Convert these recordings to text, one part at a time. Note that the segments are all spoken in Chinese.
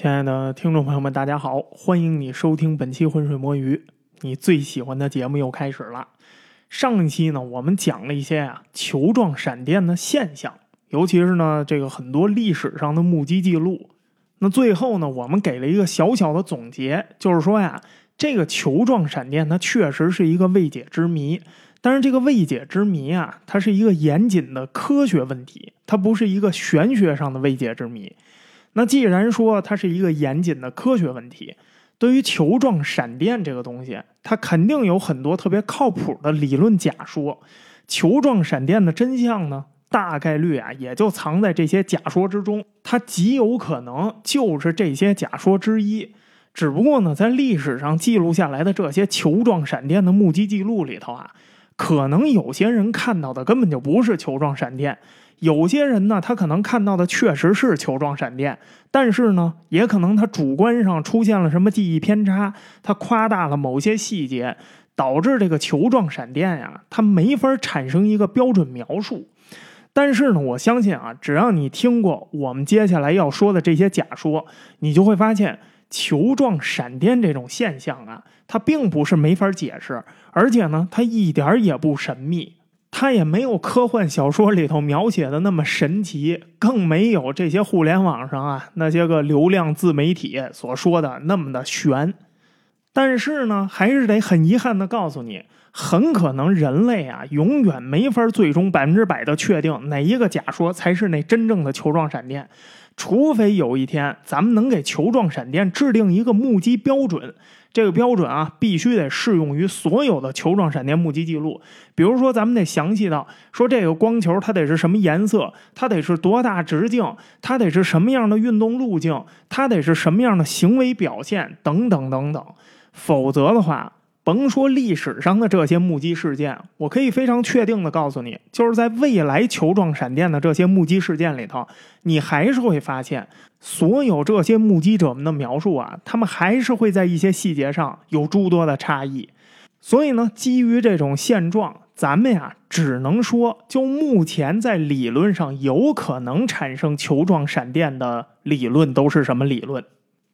亲爱的听众朋友们，大家好，欢迎你收听本期浑水摸鱼，你最喜欢的节目又开始了。上一期呢，我们讲了一些啊球状闪电的现象，尤其是呢这个很多历史上的目击记录。那最后呢，我们给了一个小小的总结，就是说呀，这个球状闪电它确实是一个未解之谜。但是这个未解之谜啊，它是一个严谨的科学问题，它不是一个玄学上的未解之谜。那既然说它是一个严谨的科学问题，对于球状闪电这个东西，它肯定有很多特别靠谱的理论假说。球状闪电的真相呢，大概率啊也就藏在这些假说之中，它极有可能就是这些假说之一。只不过呢，在历史上记录下来的这些球状闪电的目击记录里头啊。可能有些人看到的根本就不是球状闪电，有些人呢，他可能看到的确实是球状闪电，但是呢，也可能他主观上出现了什么记忆偏差，他夸大了某些细节，导致这个球状闪电呀，它没法产生一个标准描述。但是呢，我相信啊，只要你听过我们接下来要说的这些假说，你就会发现。球状闪电这种现象啊，它并不是没法解释，而且呢，它一点也不神秘，它也没有科幻小说里头描写的那么神奇，更没有这些互联网上啊那些个流量自媒体所说的那么的悬。但是呢，还是得很遗憾的告诉你，很可能人类啊，永远没法最终百分之百的确定哪一个假说才是那真正的球状闪电。除非有一天，咱们能给球状闪电制定一个目击标准，这个标准啊，必须得适用于所有的球状闪电目击记录。比如说，咱们得详细到说这个光球它得是什么颜色，它得是多大直径，它得是什么样的运动路径，它得是什么样的行为表现，等等等等。否则的话。甭说历史上的这些目击事件，我可以非常确定的告诉你，就是在未来球状闪电的这些目击事件里头，你还是会发现，所有这些目击者们的描述啊，他们还是会在一些细节上有诸多的差异。所以呢，基于这种现状，咱们呀只能说，就目前在理论上有可能产生球状闪电的理论都是什么理论？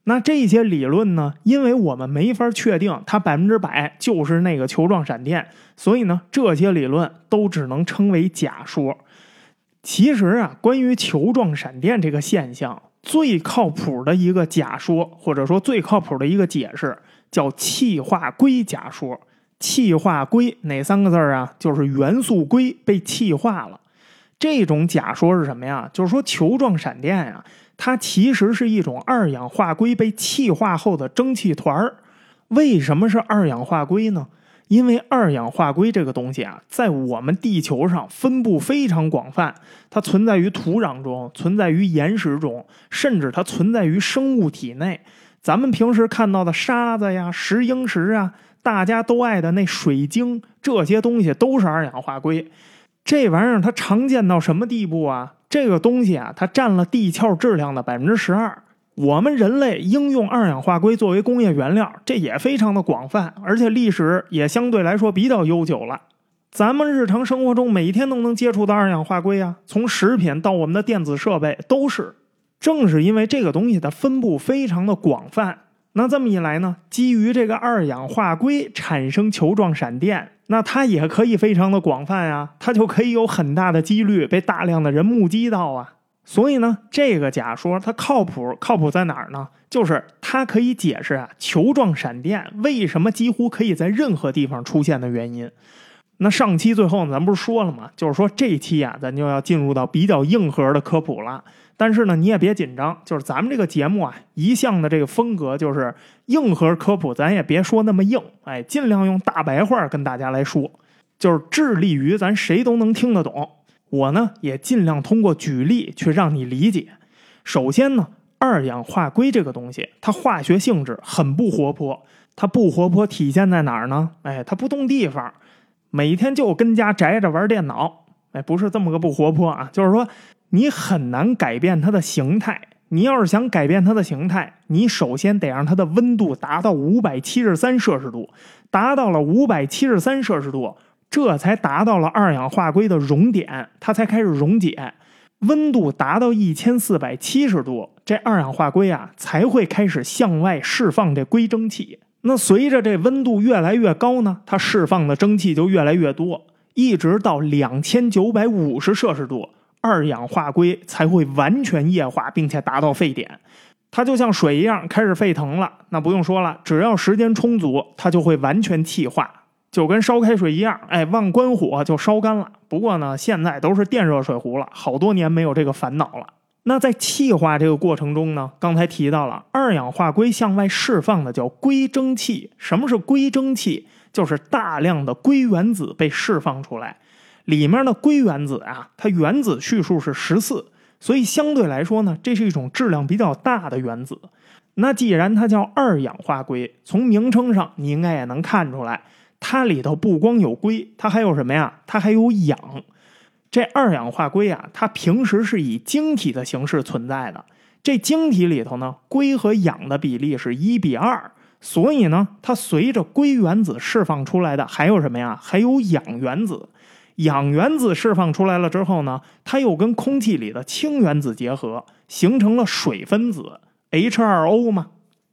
那这些理论呢？因为我们没法确定它百分之百就是那个球状闪电，所以呢，这些理论都只能称为假说。其实啊，关于球状闪电这个现象，最靠谱的一个假说，或者说最靠谱的一个解释，叫气化硅假说。气化硅哪三个字啊？就是元素硅被气化了。这种假说是什么呀？就是说球状闪电呀。它其实是一种二氧化硅被气化后的蒸汽团儿。为什么是二氧化硅呢？因为二氧化硅这个东西啊，在我们地球上分布非常广泛，它存在于土壤中，存在于岩石中，甚至它存在于生物体内。咱们平时看到的沙子呀、石英石啊，大家都爱的那水晶，这些东西都是二氧化硅。这玩意儿它常见到什么地步啊？这个东西啊，它占了地壳质量的百分之十二。我们人类应用二氧化硅作为工业原料，这也非常的广泛，而且历史也相对来说比较悠久了。咱们日常生活中每天都能接触到二氧化硅啊，从食品到我们的电子设备都是。正是因为这个东西的分布非常的广泛，那这么一来呢，基于这个二氧化硅产生球状闪电。那它也可以非常的广泛呀，它就可以有很大的几率被大量的人目击到啊。所以呢，这个假说它靠谱，靠谱在哪儿呢？就是它可以解释啊球状闪电为什么几乎可以在任何地方出现的原因。那上期最后咱不是说了吗？就是说这期啊，咱就要进入到比较硬核的科普了。但是呢，你也别紧张，就是咱们这个节目啊，一向的这个风格就是硬核科普，咱也别说那么硬，哎，尽量用大白话跟大家来说，就是致力于咱谁都能听得懂。我呢，也尽量通过举例去让你理解。首先呢，二氧化硅这个东西，它化学性质很不活泼，它不活泼体现在哪儿呢？哎，它不动地方，每天就跟家宅着玩电脑，哎，不是这么个不活泼啊，就是说。你很难改变它的形态。你要是想改变它的形态，你首先得让它的温度达到五百七十三摄氏度。达到了五百七十三摄氏度，这才达到了二氧化硅的熔点，它才开始溶解。温度达到一千四百七十度，这二氧化硅啊才会开始向外释放这硅蒸气。那随着这温度越来越高呢，它释放的蒸汽就越来越多，一直到两千九百五十摄氏度，二氧化硅才会完全液化，并且达到沸点。它就像水一样开始沸腾了。那不用说了，只要时间充足，它就会完全气化。就跟烧开水一样，哎，忘关火就烧干了。不过呢，现在都是电热水壶了，好多年没有这个烦恼了。那在气化这个过程中呢，刚才提到了二氧化硅向外释放的叫硅蒸气。什么是硅蒸气？就是大量的硅原子被释放出来。里面的硅原子啊，它原子序数是十四，所以相对来说呢，这是一种质量比较大的原子。那既然它叫二氧化硅，从名称上你应该也能看出来。它里头不光有硅，它还有什么呀？它还有氧。这二氧化硅啊，它平时是以晶体的形式存在的。这晶体里头呢，硅和氧的比例是一比二。所以呢，它随着硅原子释放出来的还有什么呀？还有氧原子。氧原子释放出来了之后呢，它又跟空气里的氢原子结合，形成了水分子 H2O 嘛。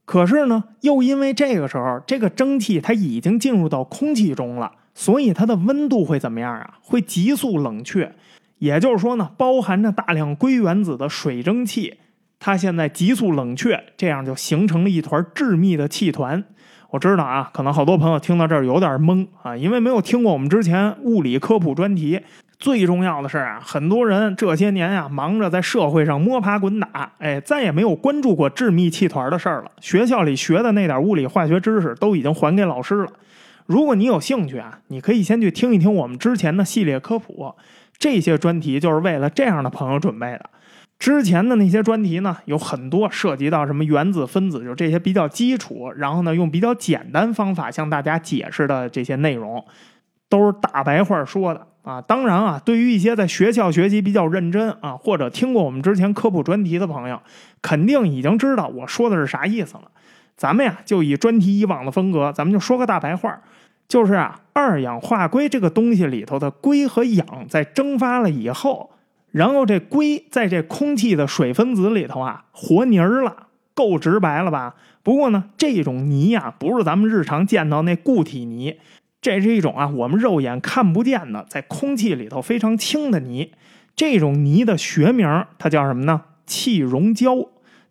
可是呢，又因为这个时候这个蒸汽它已经进入到空气中了，所以它的温度会怎么样啊？会急速冷却。也就是说呢，包含着大量硅原子的水蒸气，它现在急速冷却，这样就形成了一团致密的气团。我知道啊，可能好多朋友听到这儿有点懵啊，因为没有听过我们之前物理科普专题。最重要的是啊，很多人这些年啊忙着在社会上摸爬滚打，哎，再也没有关注过致密气团的事儿了。学校里学的那点物理化学知识都已经还给老师了。如果你有兴趣啊，你可以先去听一听我们之前的系列科普，这些专题就是为了这样的朋友准备的。之前的那些专题呢，有很多涉及到什么原子、分子，就这些比较基础，然后呢用比较简单方法向大家解释的这些内容，都是大白话说的。啊，当然啊，对于一些在学校学习比较认真啊，或者听过我们之前科普专题的朋友，肯定已经知道我说的是啥意思了。咱们呀，就以专题以往的风格，咱们就说个大白话，就是啊，二氧化硅这个东西里头的硅和氧在蒸发了以后，然后这硅在这空气的水分子里头啊和泥儿了，够直白了吧？不过呢，这种泥呀，不是咱们日常见到那固体泥。这是一种啊，我们肉眼看不见的，在空气里头非常轻的泥。这种泥的学名它叫什么呢？气溶胶。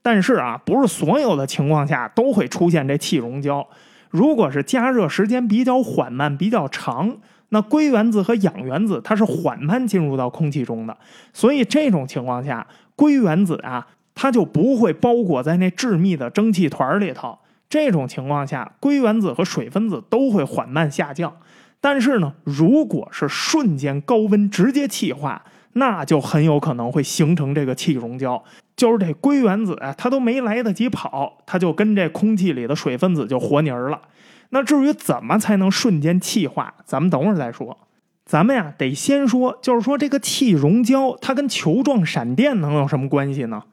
但是啊，不是所有的情况下都会出现这气溶胶。如果是加热时间比较缓慢、比较长，那硅原子和氧原子它是缓慢进入到空气中的，所以这种情况下，硅原子啊，它就不会包裹在那致密的蒸汽团里头。这种情况下，硅原子和水分子都会缓慢下降。但是呢，如果是瞬间高温直接气化，那就很有可能会形成这个气溶胶。就是这硅原子啊，它都没来得及跑，它就跟这空气里的水分子就和泥儿了。那至于怎么才能瞬间气化，咱们等会儿再说。咱们呀，得先说，就是说这个气溶胶它跟球状闪电能有什么关系呢？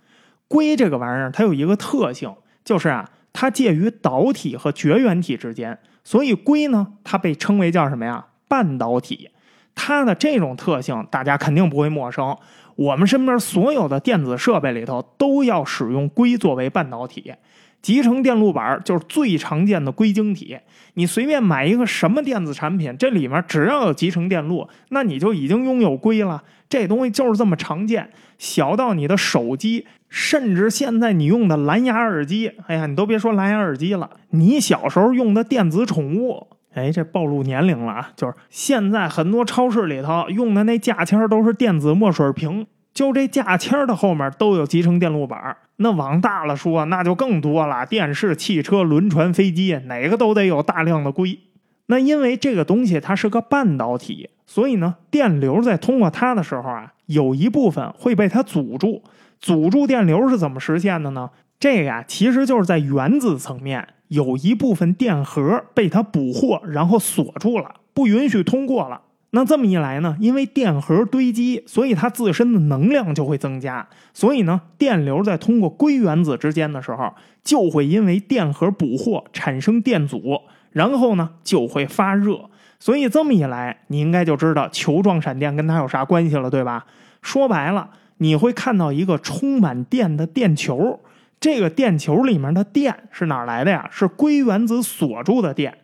硅这个玩意儿它有一个特性，就是啊。它介于导体和绝缘体之间，所以硅呢，它被称为叫什么呀？半导体。它的这种特性，大家肯定不会陌生。我们身边所有的电子设备里头都要使用硅作为半导体。集成电路板就是最常见的硅晶体。你随便买一个什么电子产品，这里面只要有集成电路，那你就已经拥有硅了。这东西就是这么常见，小到你的手机。甚至现在你用的蓝牙耳机，哎呀，你都别说蓝牙耳机了，你小时候用的电子宠物，哎，这暴露年龄了啊！就是现在很多超市里头用的那价签都是电子墨水屏，就这价签的后面都有集成电路板。那往大了说，那就更多了，电视、汽车、轮船、飞机，哪个都得有大量的硅。那因为这个东西它是个半导体，所以呢，电流在通过它的时候啊，有一部分会被它阻住。阻住电流是怎么实现的呢？这个呀，其实就是在原子层面有一部分电荷被它捕获，然后锁住了，不允许通过了。那这么一来呢，因为电荷堆积，所以它自身的能量就会增加。所以呢，电流在通过硅原子之间的时候，就会因为电荷捕获产生电阻，然后呢就会发热。所以这么一来，你应该就知道球状闪电跟它有啥关系了，对吧？说白了。你会看到一个充满电的电球。这个电球里面的电是哪来的呀？是硅原子锁住的电。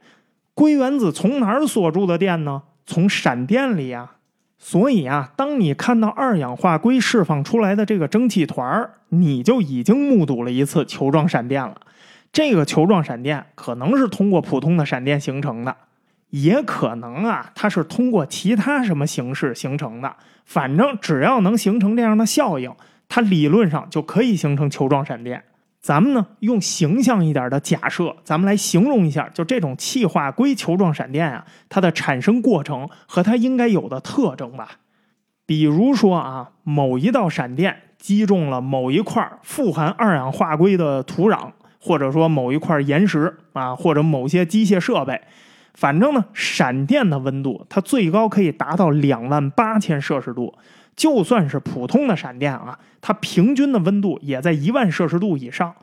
硅原子从哪儿锁住的电呢？从闪电里呀。所以啊，当你看到二氧化硅释放出来的这个蒸汽团儿你就已经目睹了一次球状闪电了。这个球状闪电可能是通过普通的闪电形成的，也可能啊，它是通过其他什么形式形成的。反正只要能形成这样的效应，它理论上就可以形成球状闪电。咱们呢，用形象一点的假设，咱们来形容一下，就这种气化硅球状闪电啊，它的产生过程和它应该有的特征吧。比如说啊，某一道闪电击中了某一块富含二氧化硅的土壤，或者说某一块岩石啊，或者某些机械设备，反正呢，闪电的温度它最高可以达到两万八千摄氏度。就算是普通的闪电啊，它平均的温度也在一万摄氏度以上。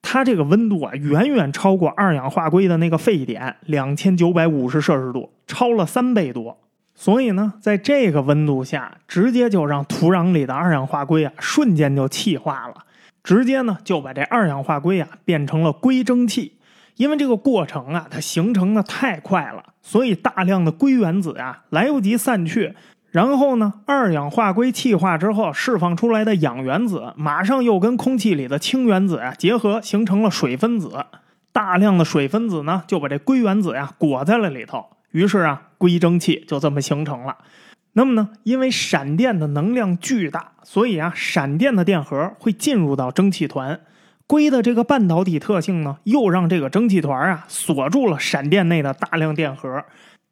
它这个温度啊，远远超过二氧化硅的那个沸点两千九百五十摄氏度，超了三倍多。所以呢，在这个温度下，直接就让土壤里的二氧化硅啊，瞬间就气化了，直接呢就把这二氧化硅啊变成了硅蒸气。因为这个过程啊，它形成的太快了，所以大量的硅原子啊来不及散去。然后呢，二氧化硅气化之后释放出来的氧原子，马上又跟空气里的氢原子啊结合，形成了水分子。大量的水分子呢，就把这硅原子呀裹在了里头。于是啊，硅蒸气就这么形成了。那么呢，因为闪电的能量巨大，所以啊，闪电的电荷会进入到蒸汽团。硅的这个半导体特性呢，又让这个蒸汽团啊锁住了闪电内的大量电荷。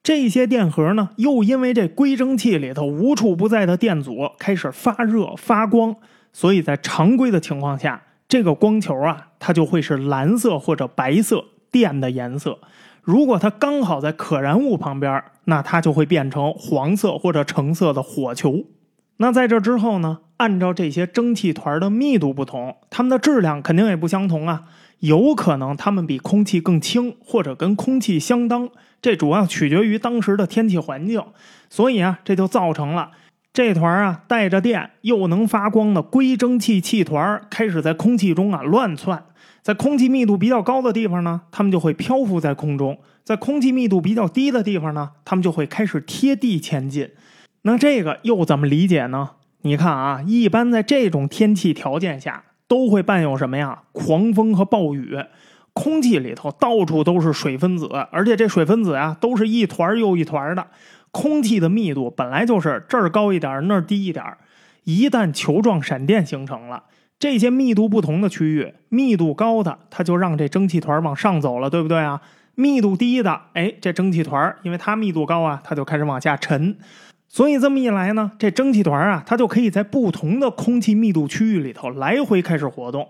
这些电荷呢，又因为这硅蒸汽里头无处不在的电阻开始发热发光，所以在常规的情况下，这个光球啊，它就会是蓝色或者白色电的颜色。如果它刚好在可燃物旁边，那它就会变成黄色或者橙色的火球。那在这之后呢，按照这些蒸汽团的密度不同，它们的质量肯定也不相同啊。有可能它们比空气更轻，或者跟空气相当。这主要取决于当时的天气环境，所以啊，这就造成了这团啊带着电又能发光的硅蒸汽气团开始在空气中啊乱窜。在空气密度比较高的地方呢，它们就会漂浮在空中；在空气密度比较低的地方呢，它们就会开始贴地前进。那这个又怎么理解呢？你看啊，一般在这种天气条件下，都会伴有什么呀？狂风和暴雨。空气里头到处都是水分子，而且这水分子啊都是一团又一团的。空气的密度本来就是这儿高一点，那儿低一点。一旦球状闪电形成了，这些密度不同的区域，密度高的它就让这蒸汽团往上走了，对不对啊？密度低的，哎，这蒸汽团因为它密度高啊，它就开始往下沉。所以这么一来呢，这蒸汽团啊，它就可以在不同的空气密度区域里头来回开始活动。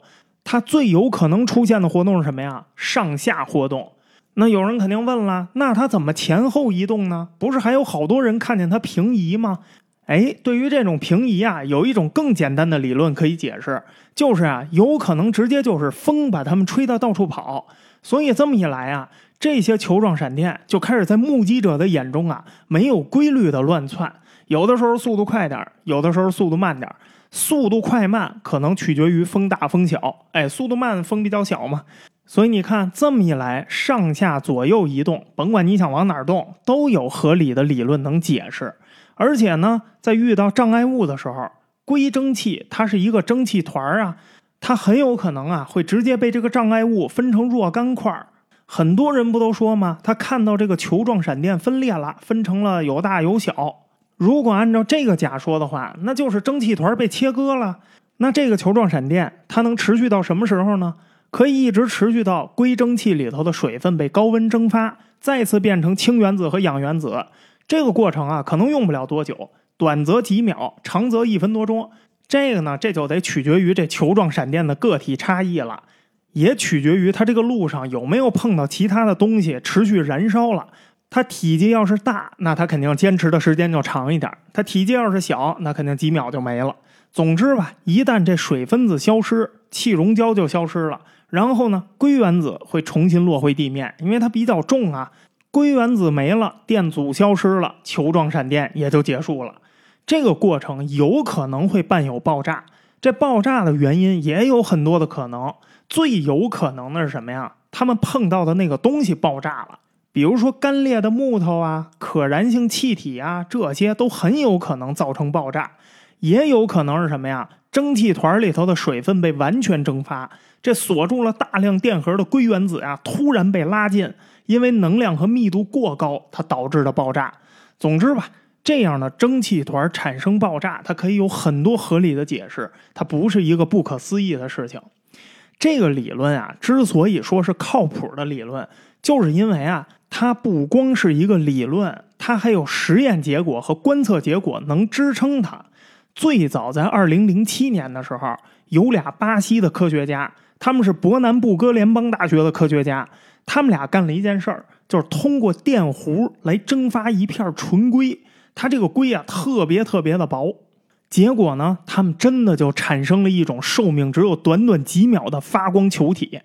它最有可能出现的活动是什么呀？上下活动。那有人肯定问了，那它怎么前后移动呢？不是还有好多人看见它平移吗？哎，对于这种平移啊，有一种更简单的理论可以解释，就是啊，有可能直接就是风把它们吹得到处跑。所以这么一来啊，这些球状闪电就开始在目击者的眼中啊，没有规律的乱窜，有的时候速度快点有的时候速度慢点速度快慢可能取决于风大风小，哎，速度慢风比较小嘛，所以你看这么一来，上下左右移动，甭管你想往哪儿动，都有合理的理论能解释。而且呢，在遇到障碍物的时候，硅蒸汽它是一个蒸汽团儿啊，它很有可能啊会直接被这个障碍物分成若干块儿很多人不都说吗？他看到这个球状闪电分裂了，分成了有大有小。如果按照这个假说的话，那就是蒸汽团被切割了。那这个球状闪电它能持续到什么时候呢？可以一直持续到硅蒸汽里头的水分被高温蒸发，再次变成氢原子和氧原子。这个过程啊，可能用不了多久，短则几秒，长则一分多钟。这个呢，这就得取决于这球状闪电的个体差异了，也取决于它这个路上有没有碰到其他的东西持续燃烧了。它体积要是大，那它肯定坚持的时间就长一点；它体积要是小，那肯定几秒就没了。总之吧，一旦这水分子消失，气溶胶就消失了，然后呢，硅原子会重新落回地面，因为它比较重啊。硅原子没了，电阻消失了，球状闪电也就结束了。这个过程有可能会伴有爆炸。这爆炸的原因也有很多的可能，最有可能的是什么呀？他们碰到的那个东西爆炸了，比如说干裂的木头啊、可燃性气体啊，这些都很有可能造成爆炸。也有可能是什么呀？蒸汽团里头的水分被完全蒸发，这锁住了大量电荷的硅原子啊，突然被拉近，因为能量和密度过高，它导致的爆炸。总之吧，这样的蒸汽团产生爆炸，它可以有很多合理的解释，它不是一个不可思议的事情。这个理论啊，之所以说是靠谱的理论，就是因为啊，它不光是一个理论，它还有实验结果和观测结果能支撑它。最早在二零零七年的时候，有俩巴西的科学家，他们是伯南布哥联邦大学的科学家，他们俩干了一件事儿，就是通过电弧来蒸发一片纯硅，它这个硅啊特别特别的薄，结果呢，他们真的就产生了一种寿命只有短短几秒的发光球体，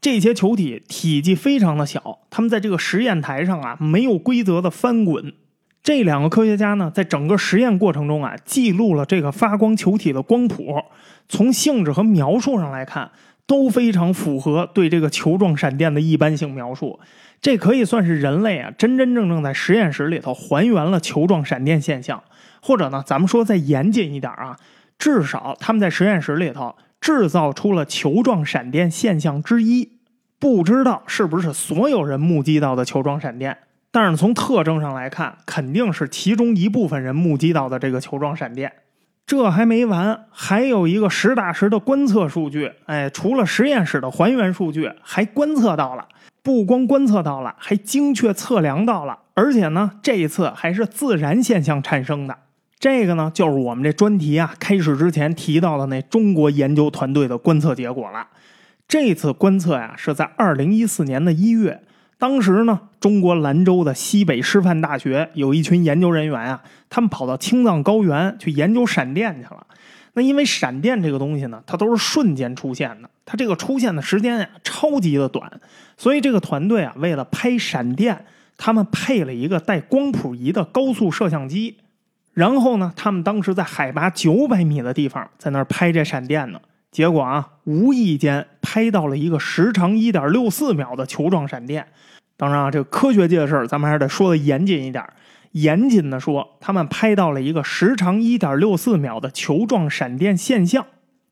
这些球体体积非常的小，他们在这个实验台上啊没有规则的翻滚。这两个科学家呢，在整个实验过程中啊，记录了这个发光球体的光谱。从性质和描述上来看，都非常符合对这个球状闪电的一般性描述。这可以算是人类啊，真真正正在实验室里头还原了球状闪电现象。或者呢，咱们说再严谨一点啊，至少他们在实验室里头制造出了球状闪电现象之一。不知道是不是所有人目击到的球状闪电？但是从特征上来看，肯定是其中一部分人目击到的这个球状闪电。这还没完，还有一个实打实的观测数据。哎，除了实验室的还原数据，还观测到了，不光观测到了，还精确测量到了。而且呢，这一次还是自然现象产生的。这个呢，就是我们这专题啊开始之前提到的那中国研究团队的观测结果了。这次观测呀，是在二零一四年的一月。当时呢，中国兰州的西北师范大学有一群研究人员啊，他们跑到青藏高原去研究闪电去了。那因为闪电这个东西呢，它都是瞬间出现的，它这个出现的时间呀超级的短，所以这个团队啊，为了拍闪电，他们配了一个带光谱仪的高速摄像机。然后呢，他们当时在海拔九百米的地方，在那儿拍这闪电呢。结果啊，无意间拍到了一个时长一点六四秒的球状闪电。当然啊，这个科学界的事儿，咱们还是得说的严谨一点。严谨的说，他们拍到了一个时长一点六四秒的球状闪电现象。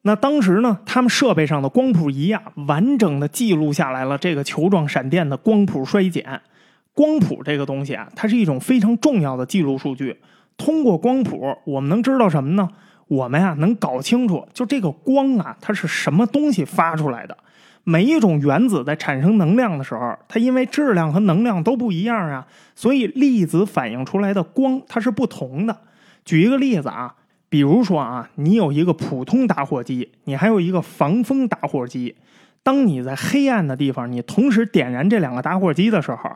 那当时呢，他们设备上的光谱仪啊，完整的记录下来了这个球状闪电的光谱衰减。光谱这个东西啊，它是一种非常重要的记录数据。通过光谱，我们能知道什么呢？我们呀，能搞清楚，就这个光啊，它是什么东西发出来的。每一种原子在产生能量的时候，它因为质量和能量都不一样啊，所以粒子反映出来的光它是不同的。举一个例子啊，比如说啊，你有一个普通打火机，你还有一个防风打火机。当你在黑暗的地方，你同时点燃这两个打火机的时候，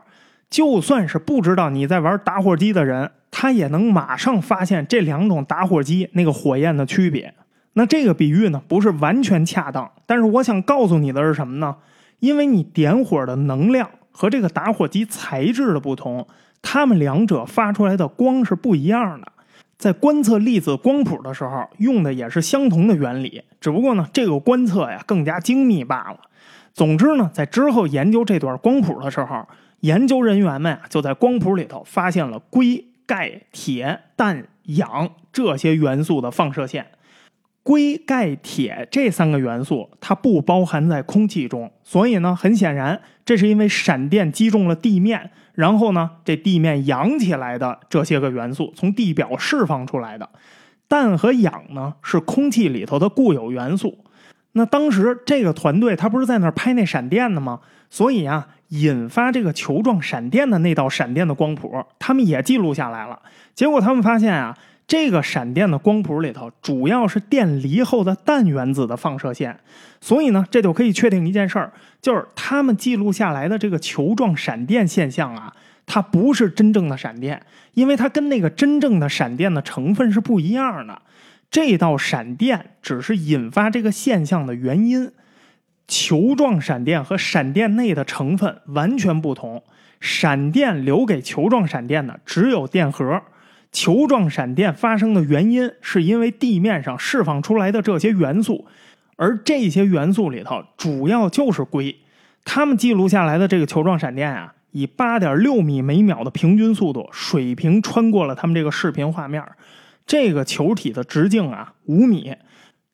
就算是不知道你在玩打火机的人，他也能马上发现这两种打火机那个火焰的区别。那这个比喻呢，不是完全恰当，但是我想告诉你的是什么呢？因为你点火的能量和这个打火机材质的不同，它们两者发出来的光是不一样的。在观测粒子光谱的时候，用的也是相同的原理，只不过呢，这个观测呀更加精密罢了。总之呢，在之后研究这段光谱的时候，研究人员们啊就在光谱里头发现了硅、钙、铁、氮、氧这些元素的放射线。硅、钙、铁这三个元素，它不包含在空气中，所以呢，很显然，这是因为闪电击中了地面，然后呢，这地面扬起来的这些个元素从地表释放出来的。氮和氧呢，是空气里头的固有元素。那当时这个团队他不是在那儿拍那闪电的吗？所以啊，引发这个球状闪电的那道闪电的光谱，他们也记录下来了。结果他们发现啊。这个闪电的光谱里头，主要是电离后的氮原子的放射线，所以呢，这就可以确定一件事儿，就是他们记录下来的这个球状闪电现象啊，它不是真正的闪电，因为它跟那个真正的闪电的成分是不一样的。这道闪电只是引发这个现象的原因。球状闪电和闪电内的成分完全不同，闪电留给球状闪电的只有电荷。球状闪电发生的原因是因为地面上释放出来的这些元素，而这些元素里头主要就是硅。他们记录下来的这个球状闪电啊，以八点六米每秒的平均速度水平穿过了他们这个视频画面。这个球体的直径啊五米，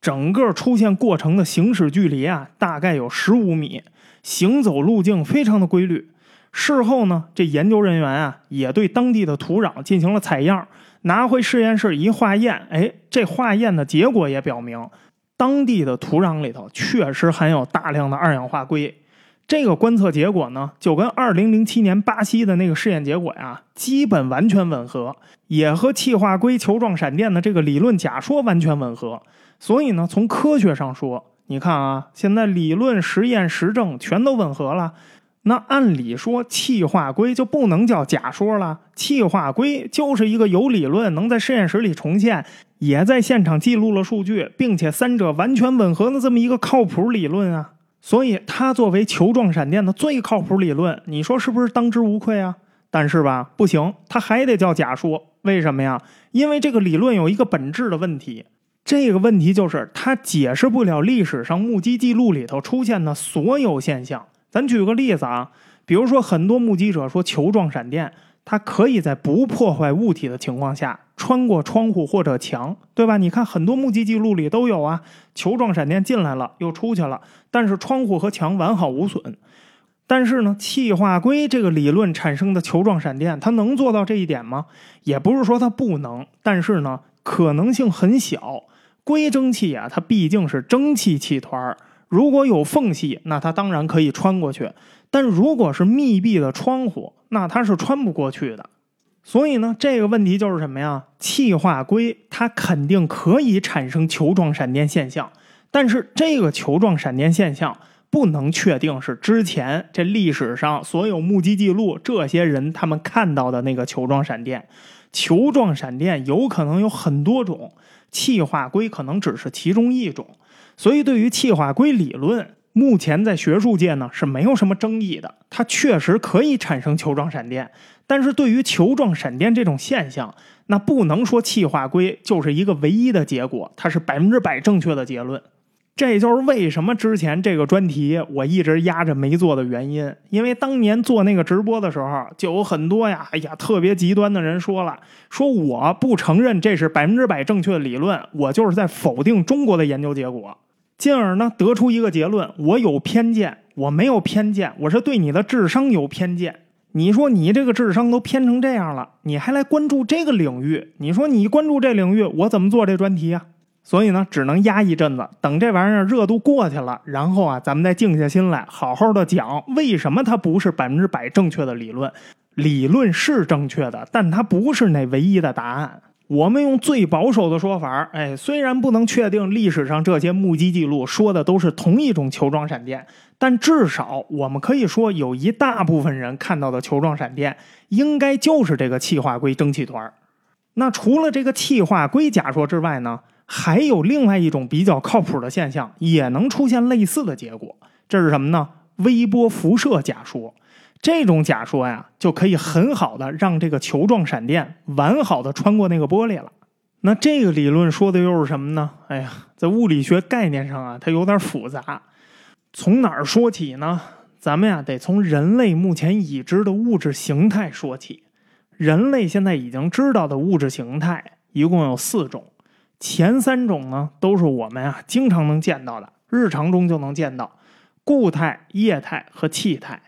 整个出现过程的行驶距离啊大概有十五米，行走路径非常的规律。事后呢，这研究人员啊也对当地的土壤进行了采样，拿回实验室一化验，哎，这化验的结果也表明，当地的土壤里头确实含有大量的二氧化硅。这个观测结果呢，就跟2007年巴西的那个试验结果呀，基本完全吻合，也和气化硅球状闪电的这个理论假说完全吻合。所以呢，从科学上说，你看啊，现在理论、实验、实证全都吻合了。那按理说，气化硅就不能叫假说了。气化硅就是一个有理论，能在实验室里重现，也在现场记录了数据，并且三者完全吻合的这么一个靠谱理论啊。所以，它作为球状闪电的最靠谱理论，你说是不是当之无愧啊？但是吧，不行，它还得叫假说。为什么呀？因为这个理论有一个本质的问题，这个问题就是它解释不了历史上目击记录里头出现的所有现象。咱举个例子啊，比如说很多目击者说球状闪电，它可以在不破坏物体的情况下穿过窗户或者墙，对吧？你看很多目击记录里都有啊，球状闪电进来了又出去了，但是窗户和墙完好无损。但是呢，气化硅这个理论产生的球状闪电，它能做到这一点吗？也不是说它不能，但是呢，可能性很小。硅蒸汽啊，它毕竟是蒸汽气团儿。如果有缝隙，那它当然可以穿过去；但如果是密闭的窗户，那它是穿不过去的。所以呢，这个问题就是什么呀？气化硅它肯定可以产生球状闪电现象，但是这个球状闪电现象不能确定是之前这历史上所有目击记录这些人他们看到的那个球状闪电。球状闪电有可能有很多种，气化硅可能只是其中一种。所以，对于气化硅理论，目前在学术界呢是没有什么争议的。它确实可以产生球状闪电，但是对于球状闪电这种现象，那不能说气化硅就是一个唯一的结果，它是百分之百正确的结论。这就是为什么之前这个专题我一直压着没做的原因。因为当年做那个直播的时候，就有很多呀，哎呀，特别极端的人说了，说我不承认这是百分之百正确的理论，我就是在否定中国的研究结果。进而呢，得出一个结论：我有偏见，我没有偏见，我是对你的智商有偏见。你说你这个智商都偏成这样了，你还来关注这个领域？你说你关注这领域，我怎么做这专题啊？所以呢，只能压一阵子，等这玩意儿热度过去了，然后啊，咱们再静下心来，好好的讲为什么它不是百分之百正确的理论。理论是正确的，但它不是那唯一的答案。我们用最保守的说法，哎，虽然不能确定历史上这些目击记录说的都是同一种球状闪电，但至少我们可以说，有一大部分人看到的球状闪电，应该就是这个气化硅蒸汽团。那除了这个气化硅假说之外呢，还有另外一种比较靠谱的现象，也能出现类似的结果。这是什么呢？微波辐射假说。这种假说呀，就可以很好的让这个球状闪电完好的穿过那个玻璃了。那这个理论说的又是什么呢？哎呀，在物理学概念上啊，它有点复杂。从哪儿说起呢？咱们呀，得从人类目前已知的物质形态说起。人类现在已经知道的物质形态一共有四种，前三种呢，都是我们啊经常能见到的，日常中就能见到：固态、液态和气态。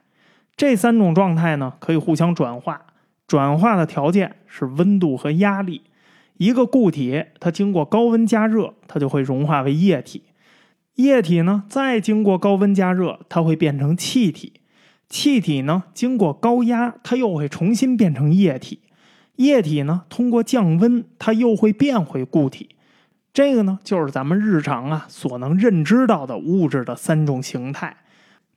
这三种状态呢，可以互相转化。转化的条件是温度和压力。一个固体，它经过高温加热，它就会融化为液体。液体呢，再经过高温加热，它会变成气体。气体呢，经过高压，它又会重新变成液体。液体呢，通过降温，它又会变回固体。这个呢，就是咱们日常啊所能认知到的物质的三种形态。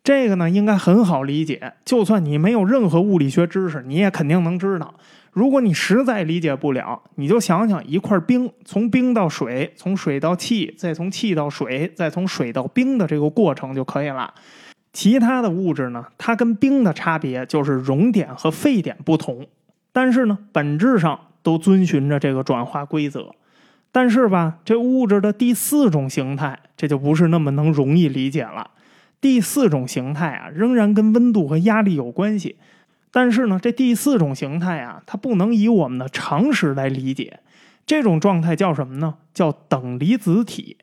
这个呢，应该很好理解。就算你没有任何物理学知识，你也肯定能知道。如果你实在理解不了，你就想想一块冰从冰到水，从水到气，再从气到水，再从水到冰的这个过程就可以了。其他的物质呢，它跟冰的差别就是熔点和沸点不同。但是呢，本质上都遵循着这个转化规则。但是吧，这物质的第四种形态，这就不是那么能容易理解了。第四种形态啊，仍然跟温度和压力有关系，但是呢，这第四种形态啊，它不能以我们的常识来理解。这种状态叫什么呢？叫等离子体。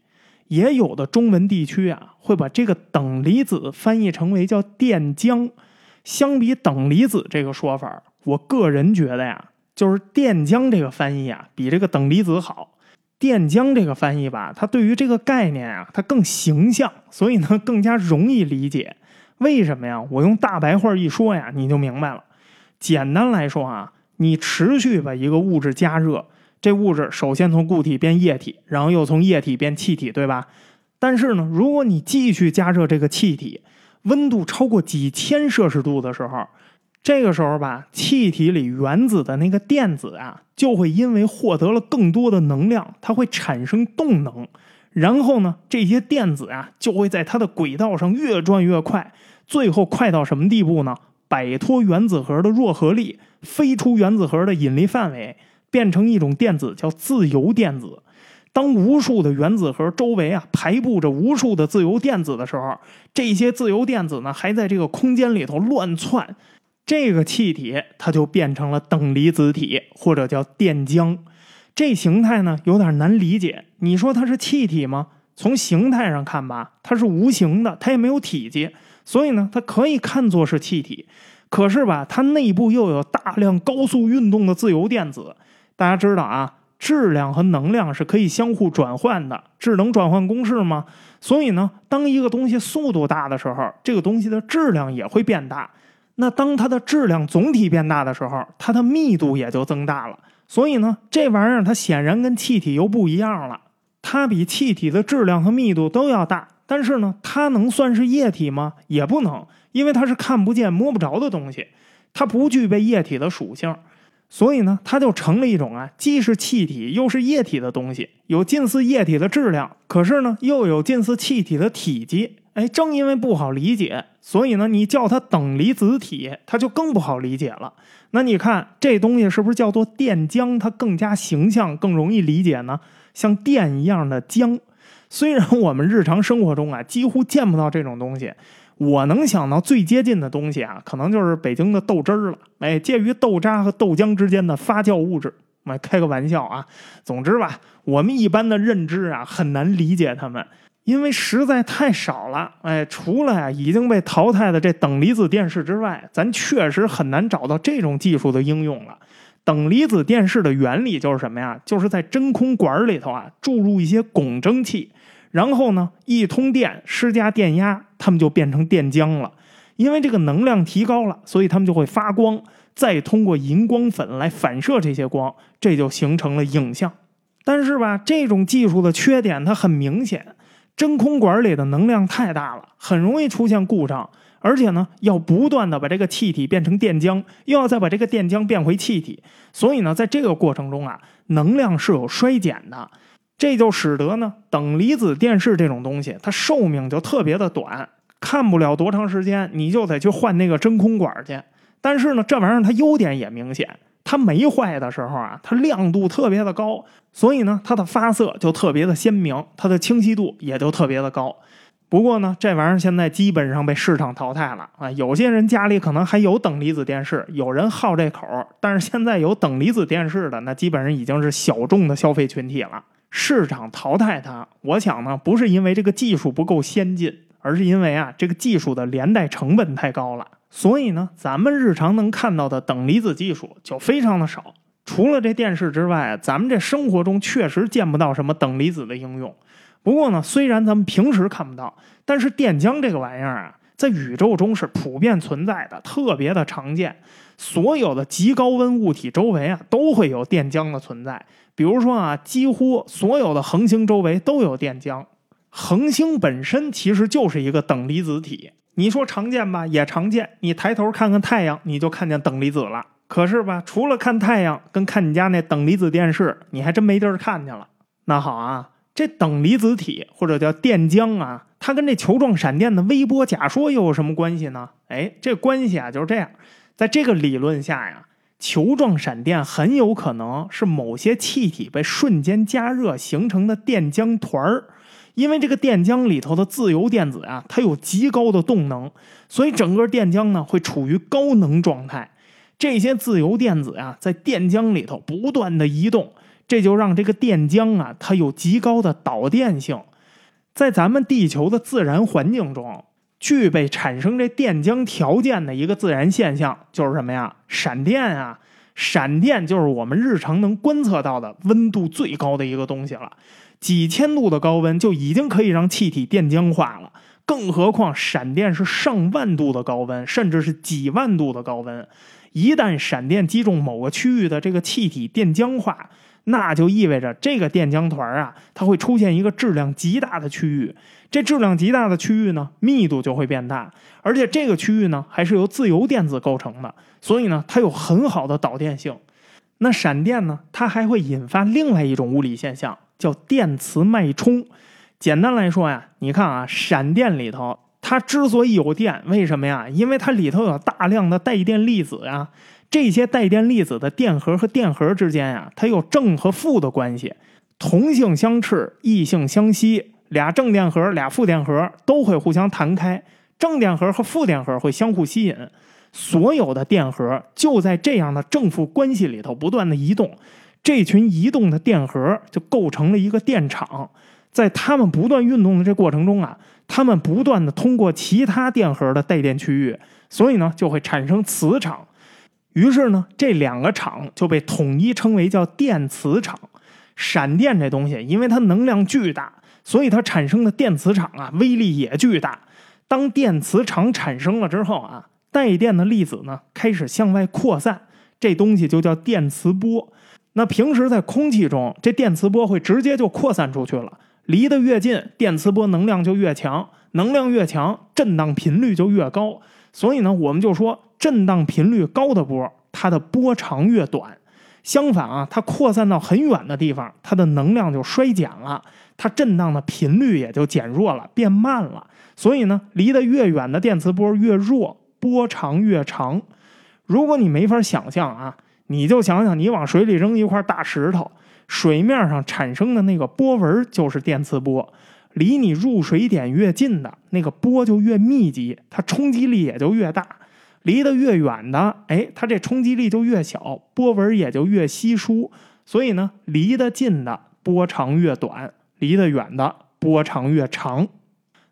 也有的中文地区啊，会把这个等离子翻译成为叫电浆。相比等离子这个说法，我个人觉得呀，就是电浆这个翻译啊，比这个等离子好。电浆这个翻译吧，它对于这个概念啊，它更形象，所以呢更加容易理解。为什么呀？我用大白话一说呀，你就明白了。简单来说啊，你持续把一个物质加热，这物质首先从固体变液体，然后又从液体变气体，对吧？但是呢，如果你继续加热这个气体，温度超过几千摄氏度的时候，这个时候吧，气体里原子的那个电子啊，就会因为获得了更多的能量，它会产生动能。然后呢，这些电子啊，就会在它的轨道上越转越快，最后快到什么地步呢？摆脱原子核的弱合力，飞出原子核的引力范围，变成一种电子，叫自由电子。当无数的原子核周围啊排布着无数的自由电子的时候，这些自由电子呢还在这个空间里头乱窜，这个气体它就变成了等离子体或者叫电浆。这形态呢有点难理解，你说它是气体吗？从形态上看吧，它是无形的，它也没有体积，所以呢它可以看作是气体。可是吧，它内部又有大量高速运动的自由电子。大家知道啊。质量和能量是可以相互转换的，质能转换公式吗？所以呢，当一个东西速度大的时候，这个东西的质量也会变大。那当它的质量总体变大的时候，它的密度也就增大了。所以呢，这玩意儿它显然跟气体又不一样了。它比气体的质量和密度都要大，但是呢，它能算是液体吗？也不能，因为它是看不见摸不着的东西，它不具备液体的属性。所以呢，它就成了一种啊，既是气体又是液体的东西，有近似液体的质量，可是呢，又有近似气体的体积。哎，正因为不好理解，所以呢，你叫它等离子体，它就更不好理解了。那你看这东西是不是叫做电浆？它更加形象，更容易理解呢？像电一样的浆，虽然我们日常生活中啊，几乎见不到这种东西。我能想到最接近的东西啊，可能就是北京的豆汁儿了。哎，介于豆渣和豆浆之间的发酵物质。我开个玩笑啊。总之吧，我们一般的认知啊，很难理解它们，因为实在太少了。哎，除了呀已经被淘汰的这等离子电视之外，咱确实很难找到这种技术的应用了。等离子电视的原理就是什么呀？就是在真空管里头啊注入一些汞蒸气。然后呢，一通电施加电压，它们就变成电浆了。因为这个能量提高了，所以它们就会发光，再通过荧光粉来反射这些光，这就形成了影像。但是吧，这种技术的缺点它很明显，真空管里的能量太大了，很容易出现故障，而且呢，要不断的把这个气体变成电浆，又要再把这个电浆变回气体，所以呢，在这个过程中啊，能量是有衰减的。这就使得呢，等离子电视这种东西，它寿命就特别的短，看不了多长时间，你就得去换那个真空管去。但是呢，这玩意儿它优点也明显，它没坏的时候啊，它亮度特别的高，所以呢，它的发色就特别的鲜明，它的清晰度也就特别的高。不过呢，这玩意儿现在基本上被市场淘汰了啊。有些人家里可能还有等离子电视，有人好这口，但是现在有等离子电视的，那基本上已经是小众的消费群体了。市场淘汰它，我想呢，不是因为这个技术不够先进，而是因为啊，这个技术的连带成本太高了。所以呢，咱们日常能看到的等离子技术就非常的少。除了这电视之外，咱们这生活中确实见不到什么等离子的应用。不过呢，虽然咱们平时看不到，但是电浆这个玩意儿啊，在宇宙中是普遍存在的，特别的常见。所有的极高温物体周围啊，都会有电浆的存在。比如说啊，几乎所有的恒星周围都有电浆。恒星本身其实就是一个等离子体。你说常见吧，也常见。你抬头看看太阳，你就看见等离子了。可是吧，除了看太阳，跟看你家那等离子电视，你还真没地儿看去了。那好啊，这等离子体或者叫电浆啊，它跟这球状闪电的微波假说又有什么关系呢？哎，这关系啊就是这样，在这个理论下呀。球状闪电很有可能是某些气体被瞬间加热形成的电浆团儿。因为这个电浆里头的自由电子啊，它有极高的动能，所以整个电浆呢会处于高能状态。这些自由电子啊，在电浆里头不断的移动，这就让这个电浆啊，它有极高的导电性。在咱们地球的自然环境中，具备产生这电浆条件的一个自然现象就是什么呀？闪电啊！闪电就是我们日常能观测到的温度最高的一个东西了。几千度的高温就已经可以让气体电浆化了，更何况闪电是上万度的高温，甚至是几万度的高温。一旦闪电击中某个区域的这个气体电浆化，那就意味着这个电浆团啊，它会出现一个质量极大的区域。这质量极大的区域呢，密度就会变大，而且这个区域呢，还是由自由电子构成的，所以呢，它有很好的导电性。那闪电呢，它还会引发另外一种物理现象。叫电磁脉冲，简单来说呀，你看啊，闪电里头它之所以有电，为什么呀？因为它里头有大量的带电粒子呀。这些带电粒子的电荷和电荷之间呀，它有正和负的关系，同性相斥，异性相吸。俩正电荷、俩负电荷都会互相弹开，正电荷和负电荷会相互吸引。所有的电荷就在这样的正负关系里头不断的移动。这群移动的电荷就构成了一个电场，在它们不断运动的这过程中啊，它们不断的通过其他电荷的带电区域，所以呢就会产生磁场。于是呢，这两个场就被统一称为叫电磁场。闪电这东西，因为它能量巨大，所以它产生的电磁场啊威力也巨大。当电磁场产生了之后啊，带电的粒子呢开始向外扩散，这东西就叫电磁波。那平时在空气中，这电磁波会直接就扩散出去了。离得越近，电磁波能量就越强，能量越强，震荡频率就越高。所以呢，我们就说，震荡频率高的波，它的波长越短。相反啊，它扩散到很远的地方，它的能量就衰减了，它震荡的频率也就减弱了，变慢了。所以呢，离得越远的电磁波越弱，波长越长。如果你没法想象啊。你就想想，你往水里扔一块大石头，水面上产生的那个波纹就是电磁波。离你入水点越近的那个波就越密集，它冲击力也就越大；离得越远的，哎，它这冲击力就越小，波纹也就越稀疏。所以呢，离得近的波长越短，离得远的波长越长。